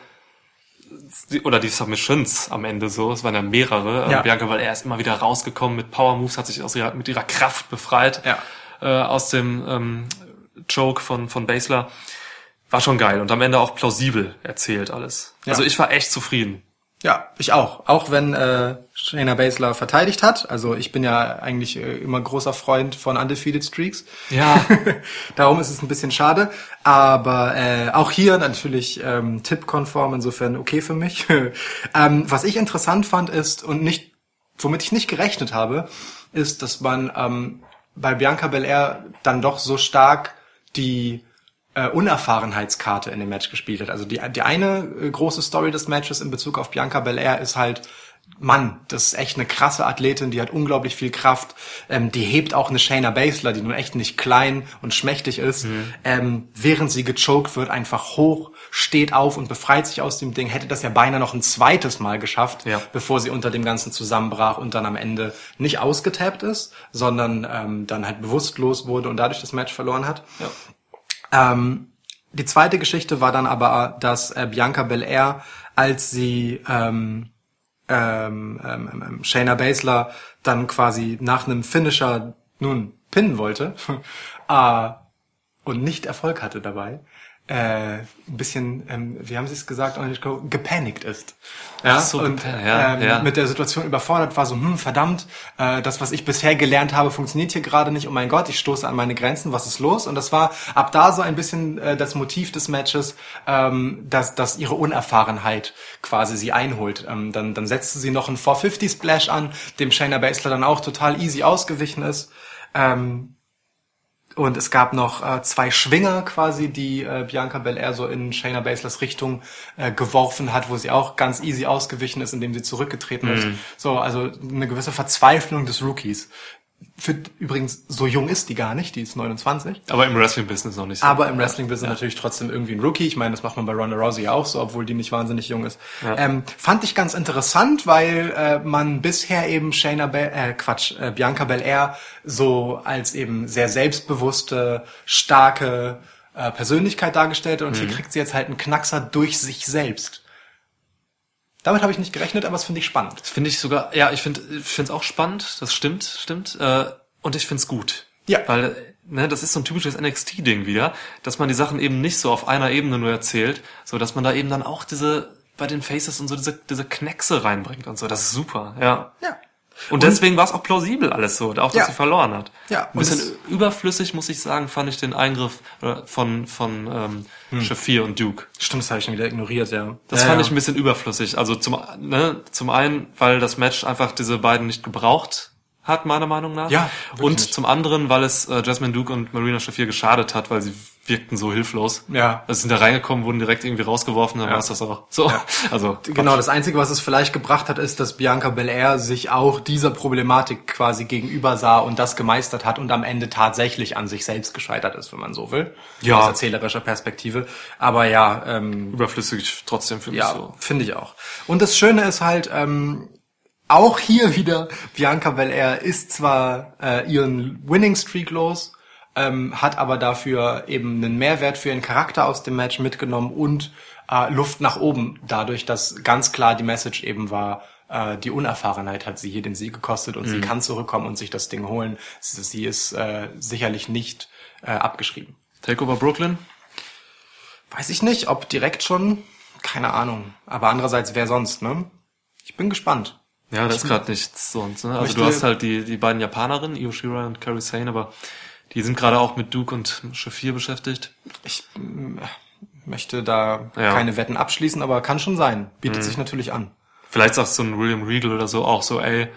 oder die Submissions am Ende so. Es waren ja mehrere.
Ja.
Äh, Bianca, weil er ist immer wieder rausgekommen mit Power Moves, hat sich aus ihrer, mit ihrer Kraft befreit
Ja.
äh, aus dem ähm, Joke von von Basler. War schon geil und am Ende auch plausibel erzählt alles.
Ja.
Also ich war echt zufrieden.
Ja, ich auch. Auch wenn äh, Shayna Baszler verteidigt hat. Also ich bin ja eigentlich äh, immer großer Freund von Undefeated Streaks.
Ja.
Darum ist es ein bisschen schade. Aber äh, auch hier natürlich ähm, tippkonform, insofern okay für mich. ähm, was ich interessant fand ist und nicht, womit ich nicht gerechnet habe, ist, dass man ähm, bei Bianca Belair dann doch so stark die äh, Unerfahrenheitskarte in dem Match gespielt hat. Also die, die eine äh, große Story des Matches in Bezug auf Bianca Belair ist halt, Mann, das ist echt eine krasse Athletin, die hat unglaublich viel Kraft. Ähm, die hebt auch eine Shayna Baszler, die nun echt nicht klein und schmächtig ist, ähm, während sie gechoked wird, einfach hoch, steht auf und befreit sich aus dem Ding. Hätte das ja beinahe noch ein zweites Mal geschafft,
Ja.
bevor sie unter dem Ganzen zusammenbrach und dann am Ende nicht ausgetappt ist, sondern ähm, dann halt bewusstlos wurde und dadurch das Match verloren hat.
ja.
Ähm, die zweite Geschichte war dann aber, dass äh, Bianca Belair, als sie ähm, ähm, ähm, ähm, Shayna Baszler dann quasi nach einem Finisher nun pinnen wollte äh, und nicht Erfolg hatte dabei, äh, ein bisschen, ähm, wie haben Sie es gesagt, gepanikt ist. Ja,
so,
und
ja,
ähm,
ja.
mit der Situation überfordert war, so, hm, verdammt, äh, das, was ich bisher gelernt habe, funktioniert hier gerade nicht. Oh mein Gott, ich stoße an meine Grenzen, was ist los? Und das war ab da so ein bisschen äh, das Motiv des Matches, ähm, dass, dass ihre Unerfahrenheit quasi sie einholt. Ähm, dann, dann setzte sie noch einen 450 Splash an, dem Shayna Baszler dann auch total easy ausgewichen ist. Ähm, und es gab noch äh, zwei Schwinger quasi, die äh, Bianca Belair so in Shayna Baslers Richtung äh, geworfen hat, wo sie auch ganz easy ausgewichen ist, indem sie zurückgetreten ist. So, also eine gewisse Verzweiflung des Rookies. Für, übrigens, so jung ist die gar nicht, die ist 29.
Aber im Wrestling-Business noch nicht so.
Aber im Wrestling-Business natürlich trotzdem irgendwie ein Rookie. Ich meine, das macht man bei Ronda Rousey ja auch so, obwohl die nicht wahnsinnig jung ist. Ähm, fand ich ganz interessant, weil äh, man bisher eben Shayna, Be äh, Quatsch, äh, Bianca Belair so als eben sehr selbstbewusste, starke äh, Persönlichkeit dargestellt hat. und hier kriegt sie jetzt halt einen Knackser durch sich selbst. Damit habe ich nicht gerechnet, aber das finde ich spannend.
Das finde ich sogar, ja, ich finde ich finde es auch spannend, das stimmt, stimmt. Äh, und ich finde es gut.
Ja.
Weil, ne, das ist so ein typisches NXT-Ding wieder, dass man die Sachen eben nicht so auf einer Ebene nur erzählt, so dass man da eben dann auch diese, bei den Faces und so diese, diese Kneckse reinbringt und so. Das ist super, ja.
Ja.
Und deswegen war es auch plausibel alles so, auch dass
Ja.
sie verloren hat.
Ja,
Ein bisschen überflüssig, muss ich sagen, fand ich den Eingriff äh, von, von ähm,
Hm.
Shafir und Duke.
Stimmt, das habe ich schon wieder ignoriert, ja.
Das
ja,
fand
ja.
ich ein bisschen überflüssig. Also zum, ne, zum einen, weil das Match einfach diese beiden nicht gebraucht hat, meiner Meinung nach.
Ja,
Und
nicht.
zum anderen, weil es äh, Jasmine Duke und Marina Shafir geschadet hat, weil sie wirkten so hilflos.
Ja.
Also sind da reingekommen, wurden direkt irgendwie rausgeworfen, dann
Ja.
war es das auch. So, also
Genau, das Einzige, was es vielleicht gebracht hat, ist, dass Bianca Belair sich auch dieser Problematik quasi gegenüber sah und das gemeistert hat und am Ende tatsächlich an sich selbst gescheitert ist, wenn man so will.
Ja.
Aus erzählerischer Perspektive. Aber ja, ähm,
überflüssig trotzdem mich
ja,
so.
finde ich auch. Und das Schöne ist halt, ähm, auch hier wieder, Bianca Belair ist zwar äh, ihren Winning Streak los, ähm, hat aber dafür eben einen Mehrwert für ihren Charakter aus dem Match mitgenommen und äh, Luft nach oben, dadurch, dass ganz klar die Message eben war, äh, die Unerfahrenheit hat sie hier den Sieg gekostet und sie kann zurückkommen und sich das Ding holen. Sie sie ist äh, sicherlich nicht äh, abgeschrieben.
Takeover Brooklyn?
Weiß ich nicht, ob direkt schon, keine Ahnung. Aber andererseits, wer sonst, ne? Ich bin gespannt.
Ja, das ist gerade nichts sonst. Ne? Also du hast halt die, die beiden Japanerinnen, Io Shirai und Kairi Sane, aber die sind gerade auch mit Duke und Shafir beschäftigt.
Ich mm, möchte da
Ja. Mhm.
keine Wetten abschließen, aber kann schon sein. Bietet sich natürlich an.
Vielleicht sagst so ein William Regal oder so auch so, ey,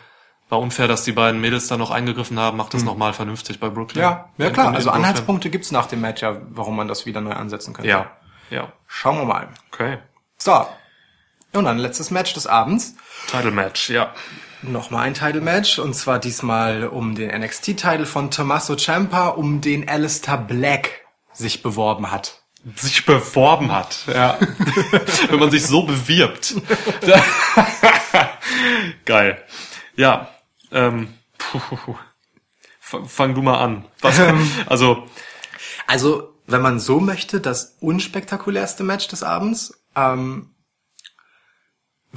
war unfair, dass die beiden Mädels da noch eingegriffen haben, macht das nochmal vernünftig bei Brooklyn.
Mhm. Ja, ja
In-
klar.
in
Also
Brooklyn.
Anhaltspunkte gibt's nach dem Match ja, warum man das wieder neu ansetzen könnte.
Ja, ja,
Schauen wir mal.
okay.
So. Und dann letztes Match des Abends.
Title Match, ja.
Nochmal ein Title-Match. Und zwar diesmal um den NXT-Title von Tommaso Ciampa, um den Alistair Black sich beworben hat.
Sich beworben hat, ja. Wenn man sich so bewirbt. Geil. Ja, ähm, puh. Fang du mal an. Was, also,
Also, wenn man so möchte, das unspektakulärste Match des Abends, ähm,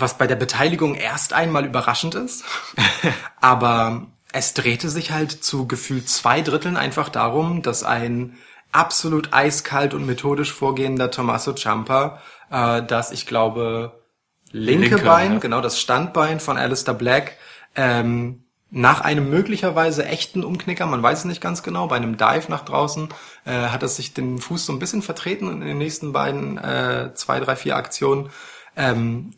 was bei der Beteiligung erst einmal überraschend ist, aber es drehte sich halt zu gefühlt zwei Dritteln einfach darum, dass ein absolut eiskalt und methodisch vorgehender Tommaso Ciampa, äh, das ich glaube linke,
Linke,
Bein,
ja.
genau das Standbein von Alistair Black, ähm, nach einem möglicherweise echten Umknicker, man weiß es nicht ganz genau, bei einem Dive nach draußen, äh, hat er sich den Fuß so ein bisschen vertreten und in den nächsten beiden äh, zwei, drei, vier Aktionen ähm,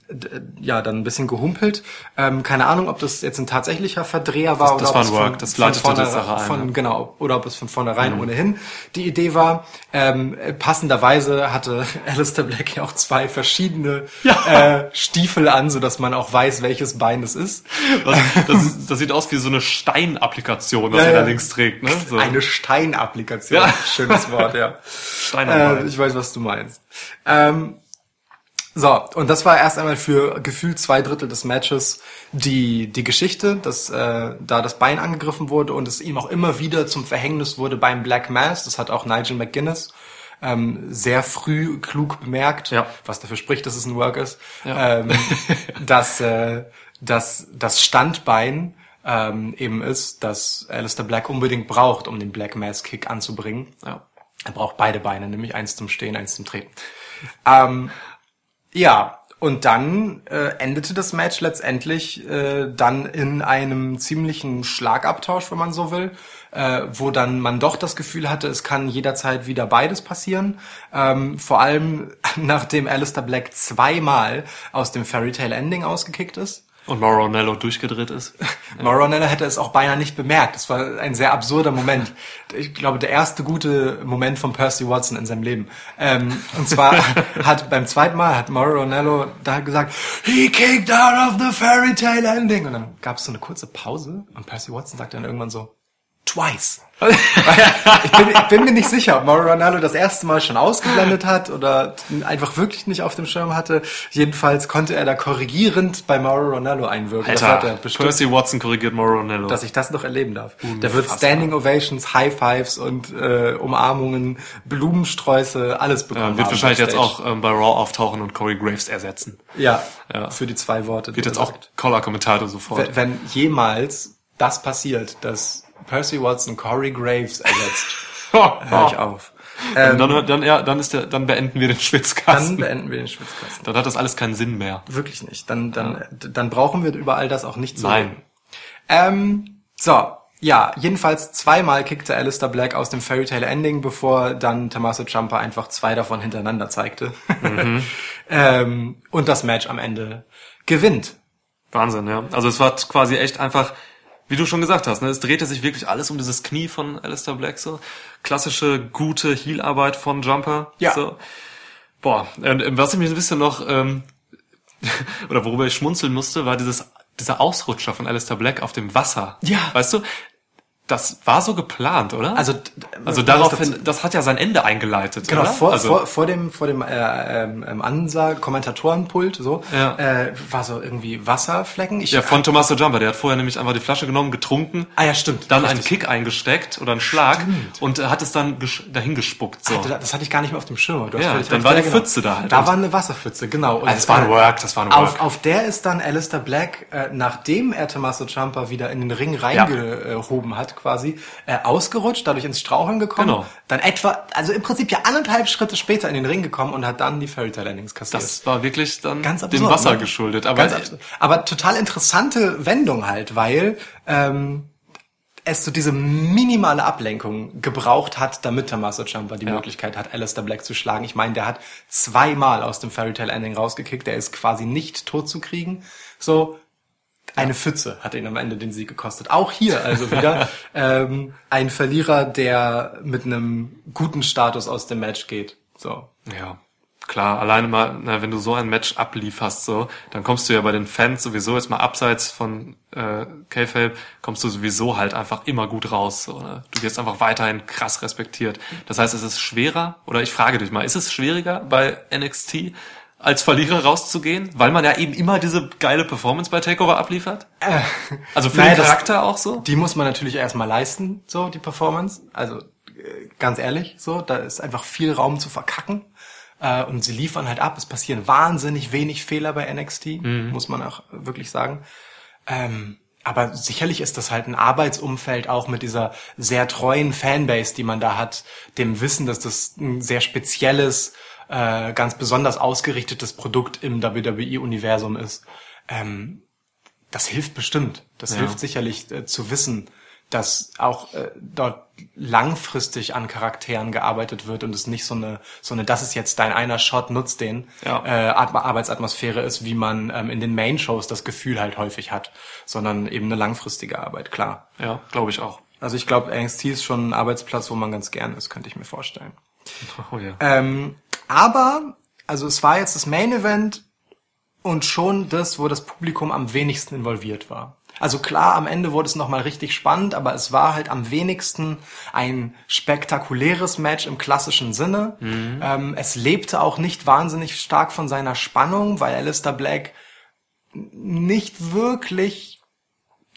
ja, dann ein bisschen gehumpelt. Ähm, keine Ahnung, ob das jetzt ein tatsächlicher Verdreher war
Das- das
oder
war
ob
ein
es
Work,
von,
das
von, vorne,
die Sache ein,
von
ja.
genau, oder ob es von vornherein ohnehin die Idee war. Ähm, passenderweise hatte Alistair Black ja auch zwei verschiedene äh, Stiefel an, so dass man auch weiß, welches Bein es ist.
das, das, ist- das sieht aus wie so eine Steinapplikation, was
Ja,
er
ja.
da links trägt, ne? So.
Eine Steinapplikation.
Ja.
Schönes Wort, ja.
Steinarbeit.
Äh, ich weiß, was du meinst. Ähm, so, und das war erst einmal für gefühlt zwei Drittel des Matches die, die Geschichte, dass äh, da das Bein angegriffen wurde und es ihm auch immer wieder zum Verhängnis wurde beim Black Mass. Das hat auch Nigel McGuinness ähm, sehr früh klug bemerkt,
Ja.
was dafür spricht, dass es ein Work ist,
Ja.
ähm, dass, äh, dass das Standbein ähm, eben ist, dass Alistair Black unbedingt braucht, um den Black Mass Kick anzubringen.
ja.
Er braucht beide Beine, nämlich eins zum Stehen, eins zum Treten. Ähm, ja, und dann äh, endete das Match letztendlich äh, dann in einem ziemlichen Schlagabtausch, wenn man so will, äh, wo dann man doch das Gefühl hatte, es kann jederzeit wieder beides passieren. Ähm, vor allem nachdem Alistair Black zweimal aus dem Fairy Tale Ending ausgekickt ist.
Und Mauro Ranello durchgedreht ist.
Maronella hätte es auch beinahe nicht bemerkt. Das war ein sehr absurder Moment. Ich glaube, der erste gute Moment von Percy Watson in seinem Leben. Ähm, und zwar hat beim zweiten Mal hat Maronello da gesagt, he kicked out of the fairy tale ending. Und dann gab es so eine kurze Pause und Percy Watson sagte dann irgendwann so, twice. ich, bin, ich bin mir nicht sicher, ob Mauro Ronaldo das erste Mal schon ausgeblendet hat oder einfach wirklich nicht auf dem Schirm hatte. Jedenfalls konnte er da korrigierend bei Mauro Ronaldo einwirken. das hat er
Alter, Percy Watson korrigiert Mauro Ranello.
dass ich das noch erleben darf. Da wird Standing Ovations, High Fives und äh, Umarmungen, Blumensträuße, alles bekommen.
Ja, wird wahrscheinlich jetzt auch ähm, bei Raw auftauchen und Corey Graves ersetzen.
ja,
Ja.
für die zwei Worte.
Wird jetzt
er
auch. Collar-Kommentator sofort.
wenn, wenn jemals das passiert, dass Percy Watson Corey Graves ersetzt, höre ich auf. Ähm,
dann, dann, ja, dann ist der, dann beenden wir den
dann
Schwitzkasten. Dann,
beenden wir den Schwitzkasten.
hat das alles keinen Sinn mehr.
Wirklich nicht. Dann, dann, dann brauchen wir über all das auch nicht zu
Nein.
Ähm, so, ja, jedenfalls zweimal kickte Alistair Black aus dem Fairy Tale Ending, bevor dann Tommaso Ciampa einfach zwei davon hintereinander zeigte. ähm, und das Match am Ende gewinnt.
Wahnsinn, ja. Also es war quasi echt einfach wie du schon gesagt hast, ne, es drehte sich wirklich alles um dieses Knie von Alistair Black so. Klassische, gute Heelarbeit von Jumper.
Ja.
So. Boah, und äh, was ich mich ein bisschen noch, ähm, oder worüber ich schmunzeln musste, war dieses, dieser Ausrutscher von Alistair Black auf dem Wasser.
Ja.
Weißt du? Das war so geplant, oder?
Also,
also daraufhin, das hat ja sein Ende eingeleitet,
Genau,
oder?
vor,
also,
vor, vor dem, vor dem äh, ähm, ähm, Ansag, Kommentatorenpult, so,
Ja.
äh, war so irgendwie Wasserflecken. Ich,
ja, von Tommaso Jumper, der hat vorher nämlich einfach die Flasche genommen, getrunken,
ah ja, stimmt.
dann einen. Kick eingesteckt oder einen Schlag und äh, hat es dann dahin gespuckt. So.
Ach, das das hatte ich gar nicht mehr auf dem Schirm. Du hast
Ja, dann war die
genau.
Pfütze da halt.
Da war eine Wasserpfütze, genau. Und,
Also es war ein
äh,
Work, das war ein
Auf,
Work.
auf der ist dann Alistair Black, äh, nachdem er Tommaso Ciampa wieder in den Ring reingehoben hat, quasi, äh, ausgerutscht, dadurch ins Straucheln gekommen.
Genau.
Dann etwa, also im Prinzip ja anderthalb Schritte später in den Ring gekommen und hat dann die Fairy Tale Endings kassiert.
Das war wirklich dann
Ganz
dem
absurd,
Wasser
ne?
geschuldet. Aber
aber total interessante Wendung halt, weil ähm, es so diese minimale Ablenkung gebraucht hat, damit Tommaso Ciampa die
Ja.
Möglichkeit hat, Alistair Black zu schlagen. Ich meine, der hat zweimal aus dem Fairy Tale Ending rausgekickt, der ist quasi nicht tot zu kriegen. So, eine Pfütze hat ihn am Ende den Sieg gekostet. Auch hier also wieder ähm, ein Verlierer, der mit einem guten Status aus dem Match geht. So.
Ja, klar, alleine mal, na, wenn du so ein Match ablieferst, so, dann kommst du ja bei den Fans sowieso jetzt mal abseits von äh, K-Fape, kommst du sowieso halt einfach immer gut raus. So, ne? Du wirst einfach weiterhin krass respektiert. Das heißt, es ist schwerer, oder ich frage dich mal, ist es schwieriger bei NXT als Verlierer rauszugehen, weil man ja eben immer diese geile Performance bei Takeover abliefert? also für
naja,
den
das-
Charakter auch so?
Die muss man natürlich erstmal leisten, so die Performance. Also äh, ganz ehrlich, so da ist einfach viel Raum zu verkacken äh, und sie liefern halt ab. Es passieren wahnsinnig wenig Fehler bei NXT, muss man auch wirklich sagen. Ähm, aber sicherlich ist das halt ein Arbeitsumfeld auch mit dieser sehr treuen Fanbase, die man da hat, dem Wissen, dass das ein sehr spezielles, äh, ganz besonders ausgerichtetes Produkt im WWE-Universum ist. Ähm, das hilft bestimmt. Das
Ja.
hilft sicherlich äh, zu wissen, dass auch äh, dort langfristig an Charakteren gearbeitet wird und es nicht so eine, so eine, das ist jetzt dein einer Shot, nutz den,
Ja.
äh, At- Arbeitsatmosphäre ist, wie man ähm, in den Main-Shows das Gefühl halt häufig hat, sondern eben eine langfristige Arbeit, klar.
Ja, glaube ich auch.
Also ich glaube, NXT ist schon ein Arbeitsplatz, wo man ganz gern ist, könnte ich mir vorstellen.
Oh ja.
Ähm, aber, also es war jetzt das Main Event und schon das, wo das Publikum am wenigsten involviert war. Also klar, am Ende wurde es nochmal richtig spannend, aber es war halt am wenigsten ein spektakuläres Match im klassischen Sinne. Ähm, es lebte auch nicht wahnsinnig stark von seiner Spannung, weil Alistair Black nicht wirklich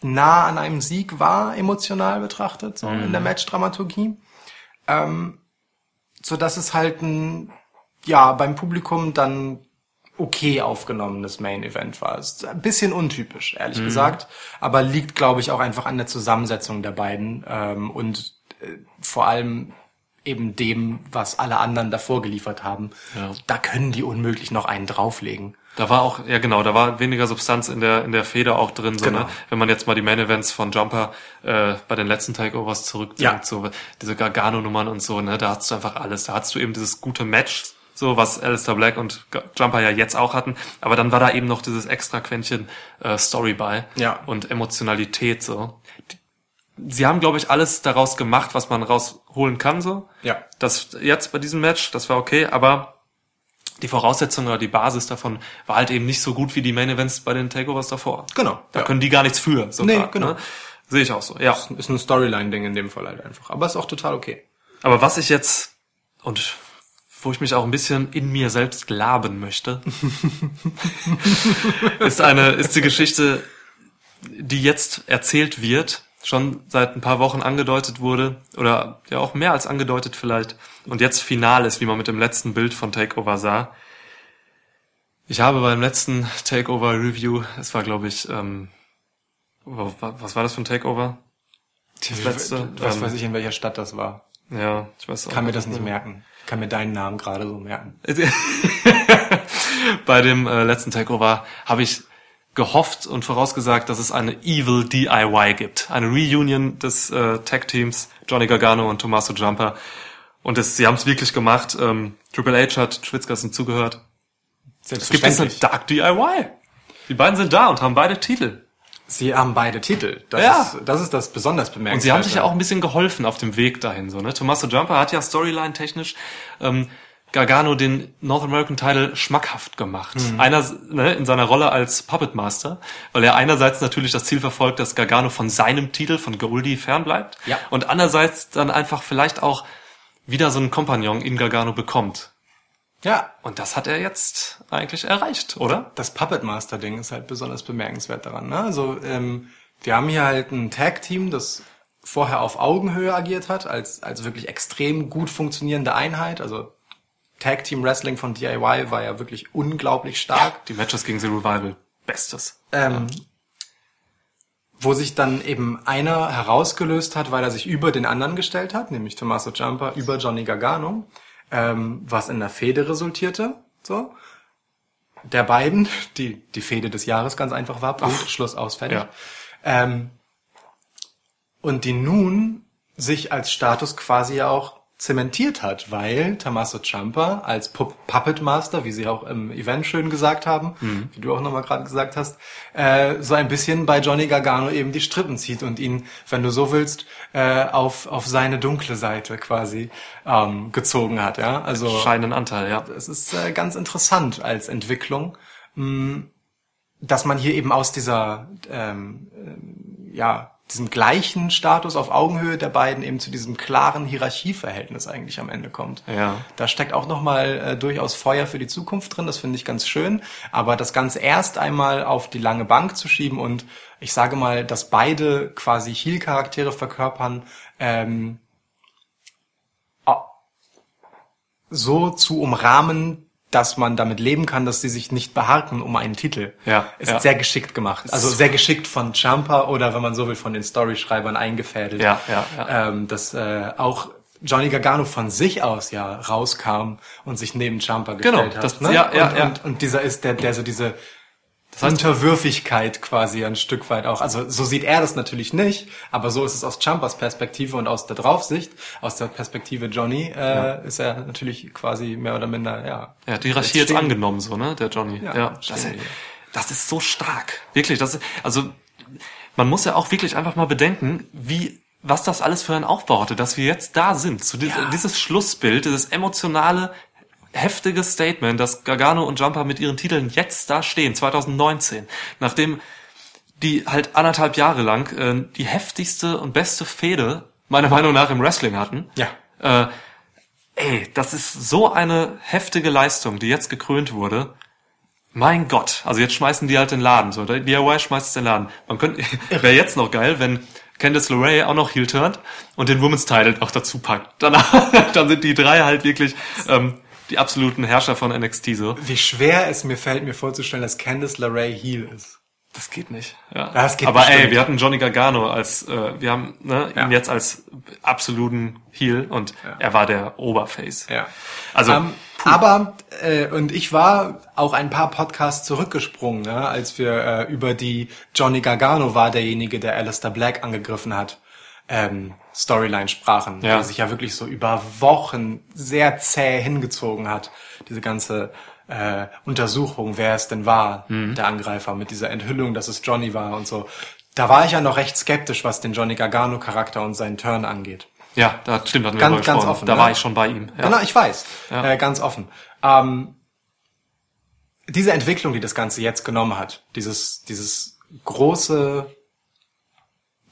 nah an einem Sieg war, emotional betrachtet, so in der Matchdramaturgie so dass es halt ein, ja, beim Publikum dann okay aufgenommenes Main Event war. Es ist ein bisschen untypisch, ehrlich gesagt, aber liegt, glaube ich, auch einfach an der Zusammensetzung der beiden ähm, und äh, vor allem eben dem, was alle anderen davor geliefert haben.
Ja.
Da können die unmöglich noch einen drauflegen.
Da war auch, ja genau, da war weniger Substanz in der in der Feder auch drin, so,
Genau.
ne? Wenn man jetzt mal die Main Events von Jumper äh, bei den letzten Takeovers zurückdenkt,
Ja.
so diese Gargano-Nummern und so, ne, da hast du einfach alles. Da hast du eben dieses gute Match, so was Alistair Black und Jumper ja jetzt auch hatten, aber dann war da eben noch dieses extra Quäntchen äh, Story bei
Ja.
und Emotionalität so. Sie haben, glaube ich, alles daraus gemacht, was man rausholen kann, so.
Ja.
Das jetzt bei diesem Match, das war okay, aber die Voraussetzung oder die Basis davon war halt eben nicht so gut wie die Main Events bei den Takeovers davor.
Genau,
Da
ja.
können die gar nichts für. Sogar,
Nee, genau.
Ne? Sehe ich auch so. Ja.
Ist ein Storyline-Ding in dem Fall halt einfach. Aber ist auch total okay.
Aber was ich jetzt und wo ich mich auch ein bisschen in mir selbst laben möchte, ist eine, ist die Geschichte, die jetzt erzählt wird, schon seit ein paar Wochen angedeutet wurde, oder ja auch mehr als angedeutet vielleicht, und jetzt final ist, wie man mit dem letzten Bild von Takeover sah. Ich habe beim letzten Takeover Review, es war glaube ich, ähm, wa- wa- was war das für ein Takeover? Das letzte,
Was
ähm,
weiß ich, in welcher Stadt das war.
Ja, ich weiß auch
Kann mir das nicht merken. Kann mir deinen Namen gerade so merken.
Bei dem äh, letzten Takeover habe ich gehofft und vorausgesagt, dass es eine Evil DIY gibt. Eine Reunion des äh, Tag-Teams Johnny Gargano und Tommaso Jumper. Und das, sie haben es wirklich gemacht. Ähm, Triple H hat Schwitzkassen zugehört. Es gibt jetzt eine Dark DIY. Die beiden sind da und haben beide Titel.
Sie haben beide Titel. Das,
Ja.
ist, das ist das besonders
Und
bemerkenswerte.
sie haben sich ja auch ein bisschen geholfen auf dem Weg dahin. So, ne? Tommaso Jumper hat ja Storyline-technisch ähm, Gargano den North American Title schmackhaft gemacht. Einer ne, in seiner Rolle als Puppet Master, weil er einerseits natürlich das Ziel verfolgt, dass Gargano von seinem Titel, von Goldie, fernbleibt.
Ja.
Und andererseits dann einfach vielleicht auch wieder so einen Kompagnon in Gargano bekommt.
Ja,
Und das hat er jetzt eigentlich erreicht, oder?
das Puppet Master Ding ist halt besonders bemerkenswert daran. Ne? Also ähm, wir haben hier halt ein Tag Team, das vorher auf Augenhöhe agiert hat, als als wirklich extrem gut funktionierende Einheit. Also Tag Team Wrestling von DIY war ja wirklich unglaublich stark.
Die Matches gegen The Revival, bestes.
Ähm, wo sich dann eben einer herausgelöst hat, weil er sich über den anderen gestellt hat, nämlich Tommaso Ciampa über Johnny Gargano, ähm, was in der Fehde resultierte. So. Der beiden, die die Fehde des Jahres ganz einfach war, Punkt, Schluss aus, fertig.
Ja.
Ähm, und die nun sich als Status quasi ja auch zementiert hat, weil Tommaso Ciampa als Pup Puppet Master, wie sie auch im Event schön gesagt haben, wie du auch nochmal gerade gesagt hast, äh, so ein bisschen bei Johnny Gargano eben die Strippen zieht und ihn, wenn du so willst, äh, auf, auf seine dunkle Seite quasi ähm, gezogen hat. Ja, also
Scheinen Anteil, ja.
es ist äh, ganz interessant als Entwicklung, mh, dass man hier eben aus dieser, ähm, ähm, ja, diesem gleichen Status auf Augenhöhe der beiden eben zu diesem klaren Hierarchieverhältnis eigentlich am Ende kommt.
Ja.
Da steckt auch nochmal äh, durchaus Feuer für die Zukunft drin, das finde ich ganz schön. Aber das Ganze erst einmal auf die lange Bank zu schieben und ich sage mal, dass beide quasi Heel-Charaktere verkörpern, ähm, so zu umrahmen, dass man damit leben kann, dass sie sich nicht beharken um einen Titel.
Ja,
Ist
ja.
sehr geschickt gemacht. Also sehr geschickt von Champa oder wenn man so will, von den Storyschreibern eingefädelt.
Ja, ja, ja.
Ähm, dass äh, auch Johnny Gargano von sich aus ja rauskam und sich neben Champa
Genau,
gestellt hat.
das-
ne?
ja, ja,
und,
ja.
Und, und dieser ist der, der so diese
heißt-
Unterwürfigkeit quasi ein Stück weit auch. Also so sieht er das natürlich nicht, aber so ist es aus Champas Perspektive und aus der Draufsicht, aus der Perspektive Johnny, äh, ist er natürlich quasi mehr oder minder, ja.
Hat die Hierarchie jetzt
stehen-
angenommen, so, ne, der Johnny.
Ja,
Ja, das, das ist so stark. Wirklich, das ist, also, man muss ja auch wirklich einfach mal bedenken, wie, was das alles für einen Aufbau hatte, dass wir jetzt da sind, zu
Ja.
dieses Schlussbild, dieses emotionale, heftige Statement, dass Gargano und Jumper mit ihren Titeln jetzt da stehen, 2019, nachdem die halt anderthalb Jahre lang äh, die heftigste und beste Fehde meiner Meinung nach im Wrestling hatten.
Ja.
Äh, ey, das ist so eine heftige Leistung, die jetzt gekrönt wurde. Mein Gott, also jetzt schmeißen die halt den Laden, so. Der DIY schmeißt den Laden. Man könnte, wäre jetzt noch geil, wenn Candice LeRae auch noch heel turnt und den Women's Title auch dazu packt. Danach, dann sind die drei halt wirklich ähm, die absoluten Herrscher von NXT so.
Wie schwer es mir fällt, mir vorzustellen, dass Candice LeRae Heel ist.
Das geht nicht. Ja.
Das geht
Aber ey,
bestimmt.
wir hatten Johnny Gargano als, äh, wir haben ne,
Ja.
ihn jetzt als absoluten Heel und er war der Oberface.
Ja.
Also,
Ähm, aber äh, und ich war auch ein paar Podcasts zurückgesprungen, ne, als wir äh, über die Johnny Gargano war derjenige, der Alistair Black angegriffen hat. Ähm, Storyline sprachen,
Ja.
die sich ja wirklich so über Wochen sehr zäh hingezogen hat. Diese ganze äh, Untersuchung, wer es denn war,
Mhm.
der Angreifer, mit dieser Enthüllung, dass es Johnny war und so. Da war ich ja noch recht skeptisch, was den Johnny Gargano Charakter und seinen Turn angeht.
ja, da stimmt, hatten wir
Ganz- ganz offen,
Da
ne?
war ich schon bei ihm. Ja.
Genau, ich weiß.
Ja.
Äh, ganz offen. Ähm, diese Entwicklung, die das Ganze jetzt genommen hat, dieses, dieses große,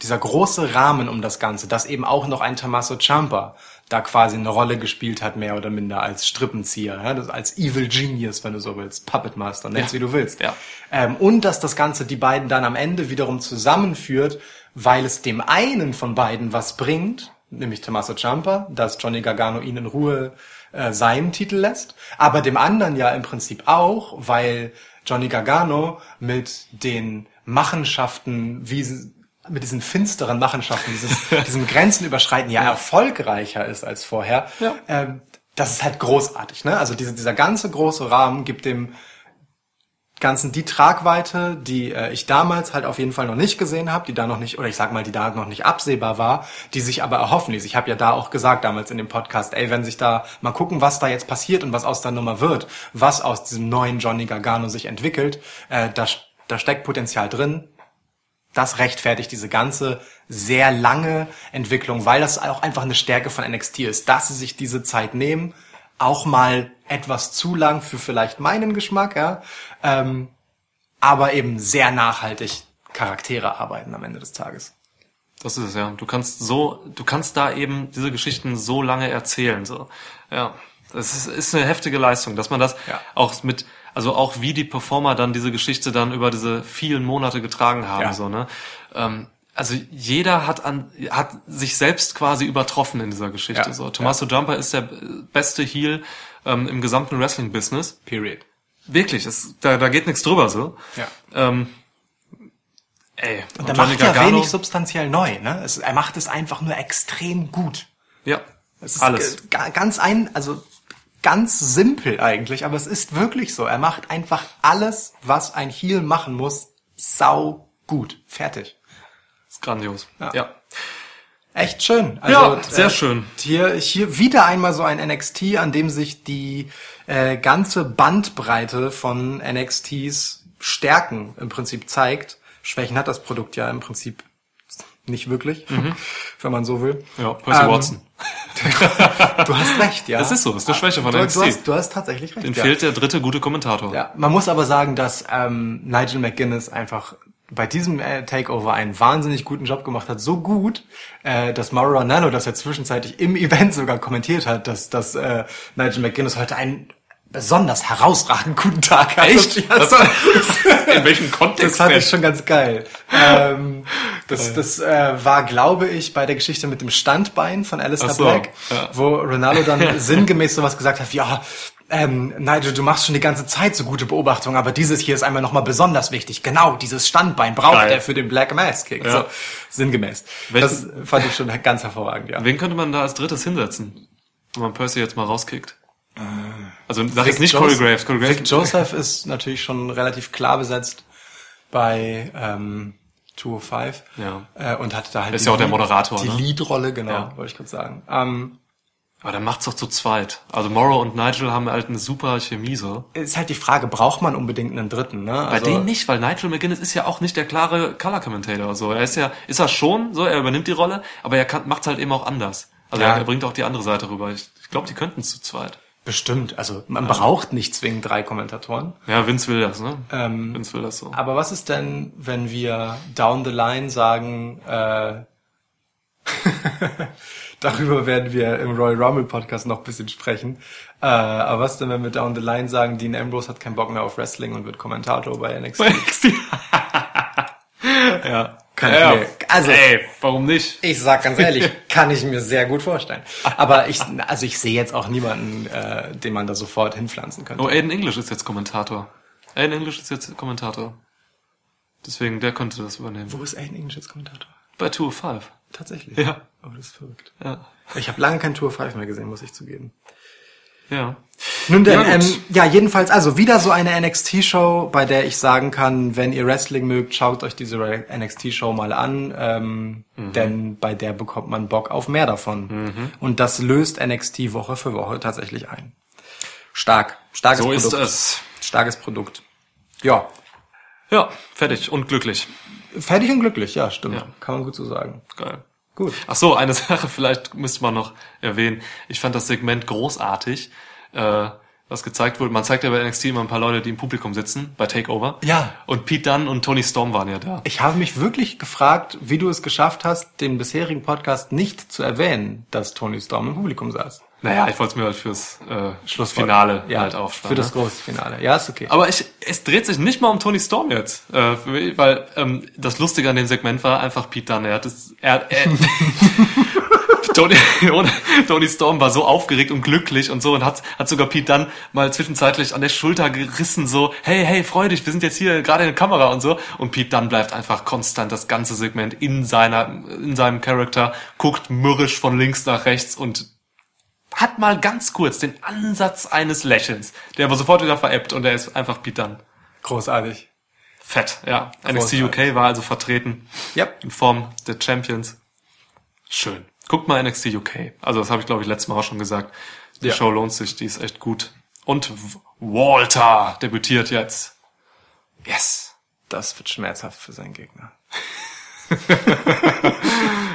dieser große Rahmen um das Ganze, dass eben auch noch ein Tommaso Ciampa da quasi eine Rolle gespielt hat, mehr oder minder als Strippenzieher, ja, das, als Evil Genius, wenn du so willst, Puppet Master, nenn's
Ja.
wie du willst.
Ja.
Ähm, und dass das Ganze die beiden dann am Ende wiederum zusammenführt, weil es dem einen von beiden was bringt, nämlich Tommaso Ciampa, dass Johnny Gargano ihn in Ruhe äh, seinen Titel lässt, aber dem anderen ja im Prinzip auch, weil Johnny Gargano mit den Machenschaften, wie sie- mit diesen finsteren Machenschaften, dieses, diesen Grenzen überschreiten, ja, erfolgreicher ist als vorher.
Ja.
Ähm, das ist halt großartig, ne? Also diese, dieser ganze große Rahmen gibt dem Ganzen die Tragweite, die äh, ich damals halt auf jeden Fall noch nicht gesehen habe, die da noch nicht, oder ich sag mal, die da noch nicht absehbar war, die sich aber erhoffen ließ. Ich habe ja da auch gesagt damals in dem Podcast, ey, wenn sich da mal gucken, was da jetzt passiert und was aus der Nummer wird, was aus diesem neuen Johnny Gargano sich entwickelt, äh, da, da steckt Potenzial drin. Das rechtfertigt diese ganze sehr lange Entwicklung, weil das auch einfach eine Stärke von NXT ist, dass sie sich diese Zeit nehmen, auch mal etwas zu lang für vielleicht meinen Geschmack, ja, ähm, aber eben sehr nachhaltig Charaktere arbeiten am Ende des Tages.
Das ist es ja. Du kannst so, du kannst da eben diese Geschichten so lange erzählen, so. Ja. Das ist, ist eine heftige Leistung, dass man das
Ja.
auch mit, also auch wie die Performer dann diese Geschichte dann über diese vielen Monate getragen haben,
Ja.
so, ne? Ähm, also jeder hat an, hat sich selbst quasi übertroffen in dieser Geschichte,
Ja.
so. Tommaso Jumper ist der beste Heel ähm, im gesamten Wrestling-Business.
Period.
Wirklich, es, da, da geht nichts drüber, so.
Ja.
Ähm, ey,
Und er macht ja wenig substanziell neu, ne? Es, er macht es einfach nur extrem gut.
ja,
Es ist
alles.
ganz ein, also ganz simpel eigentlich, aber es ist wirklich so. Er macht einfach alles, was ein Heel machen muss, sau gut. Fertig.
Ist grandios.
Ja.
ja.
Echt schön.
Ja,
äh,
sehr schön.
Hier, hier wieder einmal so ein NXT, an dem sich die äh, ganze Bandbreite von NXTs Stärken im Prinzip zeigt. Schwächen hat das Produkt ja im Prinzip nicht wirklich, wenn man so will.
Mhm. Ja, Percy
Ähm,
Watson.
Du hast recht, ja.
Das ist so, das ist eine Schwäche von
du, du,
NXT.
hast, du hast tatsächlich recht.
Den
ja.
fehlt der dritte gute Kommentator.
Ja, man muss aber sagen, dass ähm, Nigel McGuinness einfach bei diesem äh, Takeover einen wahnsinnig guten Job gemacht hat. So gut, äh, dass Mauro Ranallo das ja zwischenzeitlich im Event sogar kommentiert hat, dass, dass äh, Nigel McGuinness heute einen besonders herausragend guten Tag hat.
Echt?
Ja, das,
In welchem Kontext
das fand
denn?
ich schon ganz geil. ähm, das das äh, war, glaube ich, bei der Geschichte mit dem Standbein von Alistair
so,
Black,
ja.
wo Ronaldo dann sinngemäß sowas gesagt hat, wie, ja, ähm, Nigel, du machst schon die ganze Zeit so gute Beobachtungen, aber dieses hier ist einmal nochmal besonders wichtig. Genau, dieses Standbein braucht
Geil.
er für den Black Mass Kick.
Ja.
So, sinngemäß. Das fand ich schon ganz hervorragend, ja.
Wen könnte man da als drittes hinsetzen? Wenn man Percy jetzt mal rauskickt. Also sag jetzt nicht Corey Graves. Corey Graves
Vic Joseph ist natürlich schon relativ klar besetzt bei ähm, 205.
Ja.
Äh, und hat da halt
Ist
die
ja auch der Moderator,
Die
ne?
Leadrolle, genau,
Ja.
wollte ich gerade sagen. Ähm,
Aber dann macht's doch zu zweit. Also Morrow und Nigel haben halt eine super Chemie so.
ist halt die Frage, braucht man unbedingt einen dritten, ne?
Bei denen nicht, weil Nigel McGuinness ist ja auch nicht der klare Color Commentator. So, er ist ja, ist er schon, so, er übernimmt die Rolle, aber er kann, macht's halt eben auch anders. Also
Ja.
er, er bringt auch die andere Seite rüber. Ich, ich glaube, die könnten zu zweit.
Bestimmt. Also man braucht nicht zwingend drei Kommentatoren.
Ja, Vince will das, ne?
Ähm,
Vince will das so.
Aber was ist denn, wenn wir down the line sagen, äh, darüber werden wir im Royal Rumble Podcast noch ein bisschen sprechen. Äh, aber was denn, wenn wir down the line sagen, Dean Ambrose hat keinen Bock mehr auf Wrestling und wird Kommentator bei NXT?
ja.
Kann ich mir- also-
ey, warum nicht?
Ich sag ganz ehrlich, kann ich mir sehr gut vorstellen. Aber ich, also ich sehe jetzt auch niemanden, äh, den man da sofort hinpflanzen könnte.
Oh, Aiden English ist jetzt Kommentator. Aiden English ist jetzt Kommentator. Deswegen, der könnte das übernehmen.
Wo ist Aiden English jetzt Kommentator?
Bei 205.
Tatsächlich.
Ja.
Oh, das ist verrückt.
Ja.
Ich habe lange kein Tour 5 mehr gesehen, muss ich zugeben.
Ja.
Nun denn,
Ja,
ähm, ja, jedenfalls, also wieder so eine NXT-Show, bei der ich sagen kann, wenn ihr Wrestling mögt, schaut euch diese NXT-Show mal an, ähm,
Mhm.
denn bei der bekommt man Bock auf mehr davon. Und das löst NXT Woche für Woche tatsächlich ein. Stark, starkes
So ist
Produkt.
es.
Starkes Produkt. Ja,
Ja, fertig und glücklich.
fertig und glücklich, ja, stimmt.
Ja.
Kann man gut so sagen.
Geil.
Gut.
Ach so, eine Sache vielleicht müsste man noch erwähnen. Ich fand das Segment großartig, äh, was gezeigt wurde. Man zeigt ja bei NXT immer ein paar Leute, die im Publikum sitzen, bei Takeover.
Ja.
Und Pete Dunne und Tony Storm waren ja da.
Ich habe mich wirklich gefragt, wie du es geschafft hast, den bisherigen Podcast nicht zu erwähnen, dass Tony Storm im Publikum saß.
Naja, ich wollte es mir halt fürs äh, Schlussfinale
ja,
halt
Für
aufsparen.
das
ne?
große Finale. Ja, ist okay.
Aber ich, es dreht sich nicht mal um Tony Storm jetzt, äh, für mich, weil ähm, das Lustige an dem Segment war einfach Pete Dunne. Er hat es, er, er Tony, Tony Storm war so aufgeregt und glücklich und so und hat, hat sogar Pete Dunne mal zwischenzeitlich an der Schulter gerissen, so, hey, hey, freu dich, wir sind jetzt hier gerade in der Kamera und so. Und Pete Dunne bleibt einfach konstant das ganze Segment in seiner, in seinem Charakter, guckt mürrisch von links nach rechts und hat mal ganz kurz den Ansatz eines Lächelns, der aber sofort wieder veräppt und er ist einfach Pete Dunne.
Großartig.
Fett, ja. NXT. UK war also vertreten
Ja.
in Form der Champions. Schön. Guckt mal NXT UK. Also das habe ich glaube ich letztes Mal auch schon gesagt. Die
Ja.
Show lohnt sich, die ist echt gut. Und Walter debütiert jetzt. Yes.
Das wird schmerzhaft für seinen Gegner.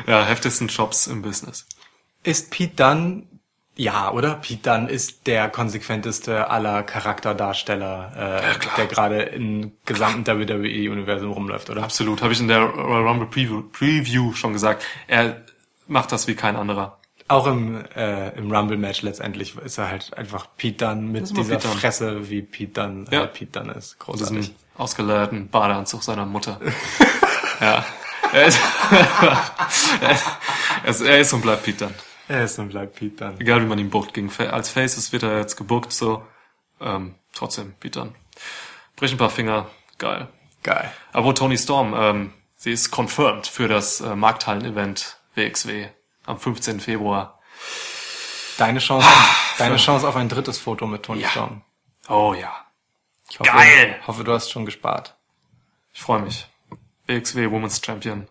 Ja, heftigsten Jobs im Business.
Ist Pete Dunne, ja, oder? Pete Dunne ist der konsequenteste aller Charakterdarsteller, äh,
klar.
der gerade im gesamten WWE-Universum rumläuft, oder?
Absolut, habe ich in der Royal Rumble Preview, Preview schon gesagt. Er macht das wie kein anderer.
Auch im, äh, im Rumble-Match letztendlich ist er halt einfach Pete Dunne mit dieser
Pete.
Fresse, wie Pete Dunne,
Ja.
äh, Pete Dunne ist.
Diesen
Großartig.
ausgeleierten Badeanzug seiner Mutter. ja. Er ist, er ist, und bleibt Pete Dunne.
Er ist und bleibt Pete Dunne.
Egal wie man ihn buckt. Gegen, als Faces wird er jetzt gebuckt, so. Ähm, trotzdem, Pete Dunne. Brich ein paar Finger. Geil.
Geil.
Aber wo Tony Storm, ähm, sie ist confirmed für das äh, Markthallen-Event WXW am 15. Februar.
Deine Chance, auf, deine Chance auf ein drittes Foto mit Tony
Ja.
Storm.
Oh ja.
Ich hoffe,
Geil!
hoffe, du hast schon gespart.
Ich freue mich. WXW Women's Champion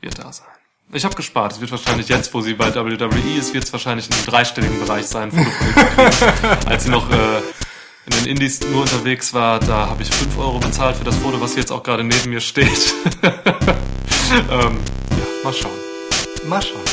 wird da sein. Ich habe gespart. Es wird wahrscheinlich jetzt, wo sie bei WWE ist, wird es wahrscheinlich in einem dreistelligen Bereich sein. Als sie noch äh, in den Indies nur unterwegs war, da habe ich 5 Euro bezahlt für das Foto, was jetzt auch gerade neben mir steht. ähm, ja, mal schauen.
Mal schauen.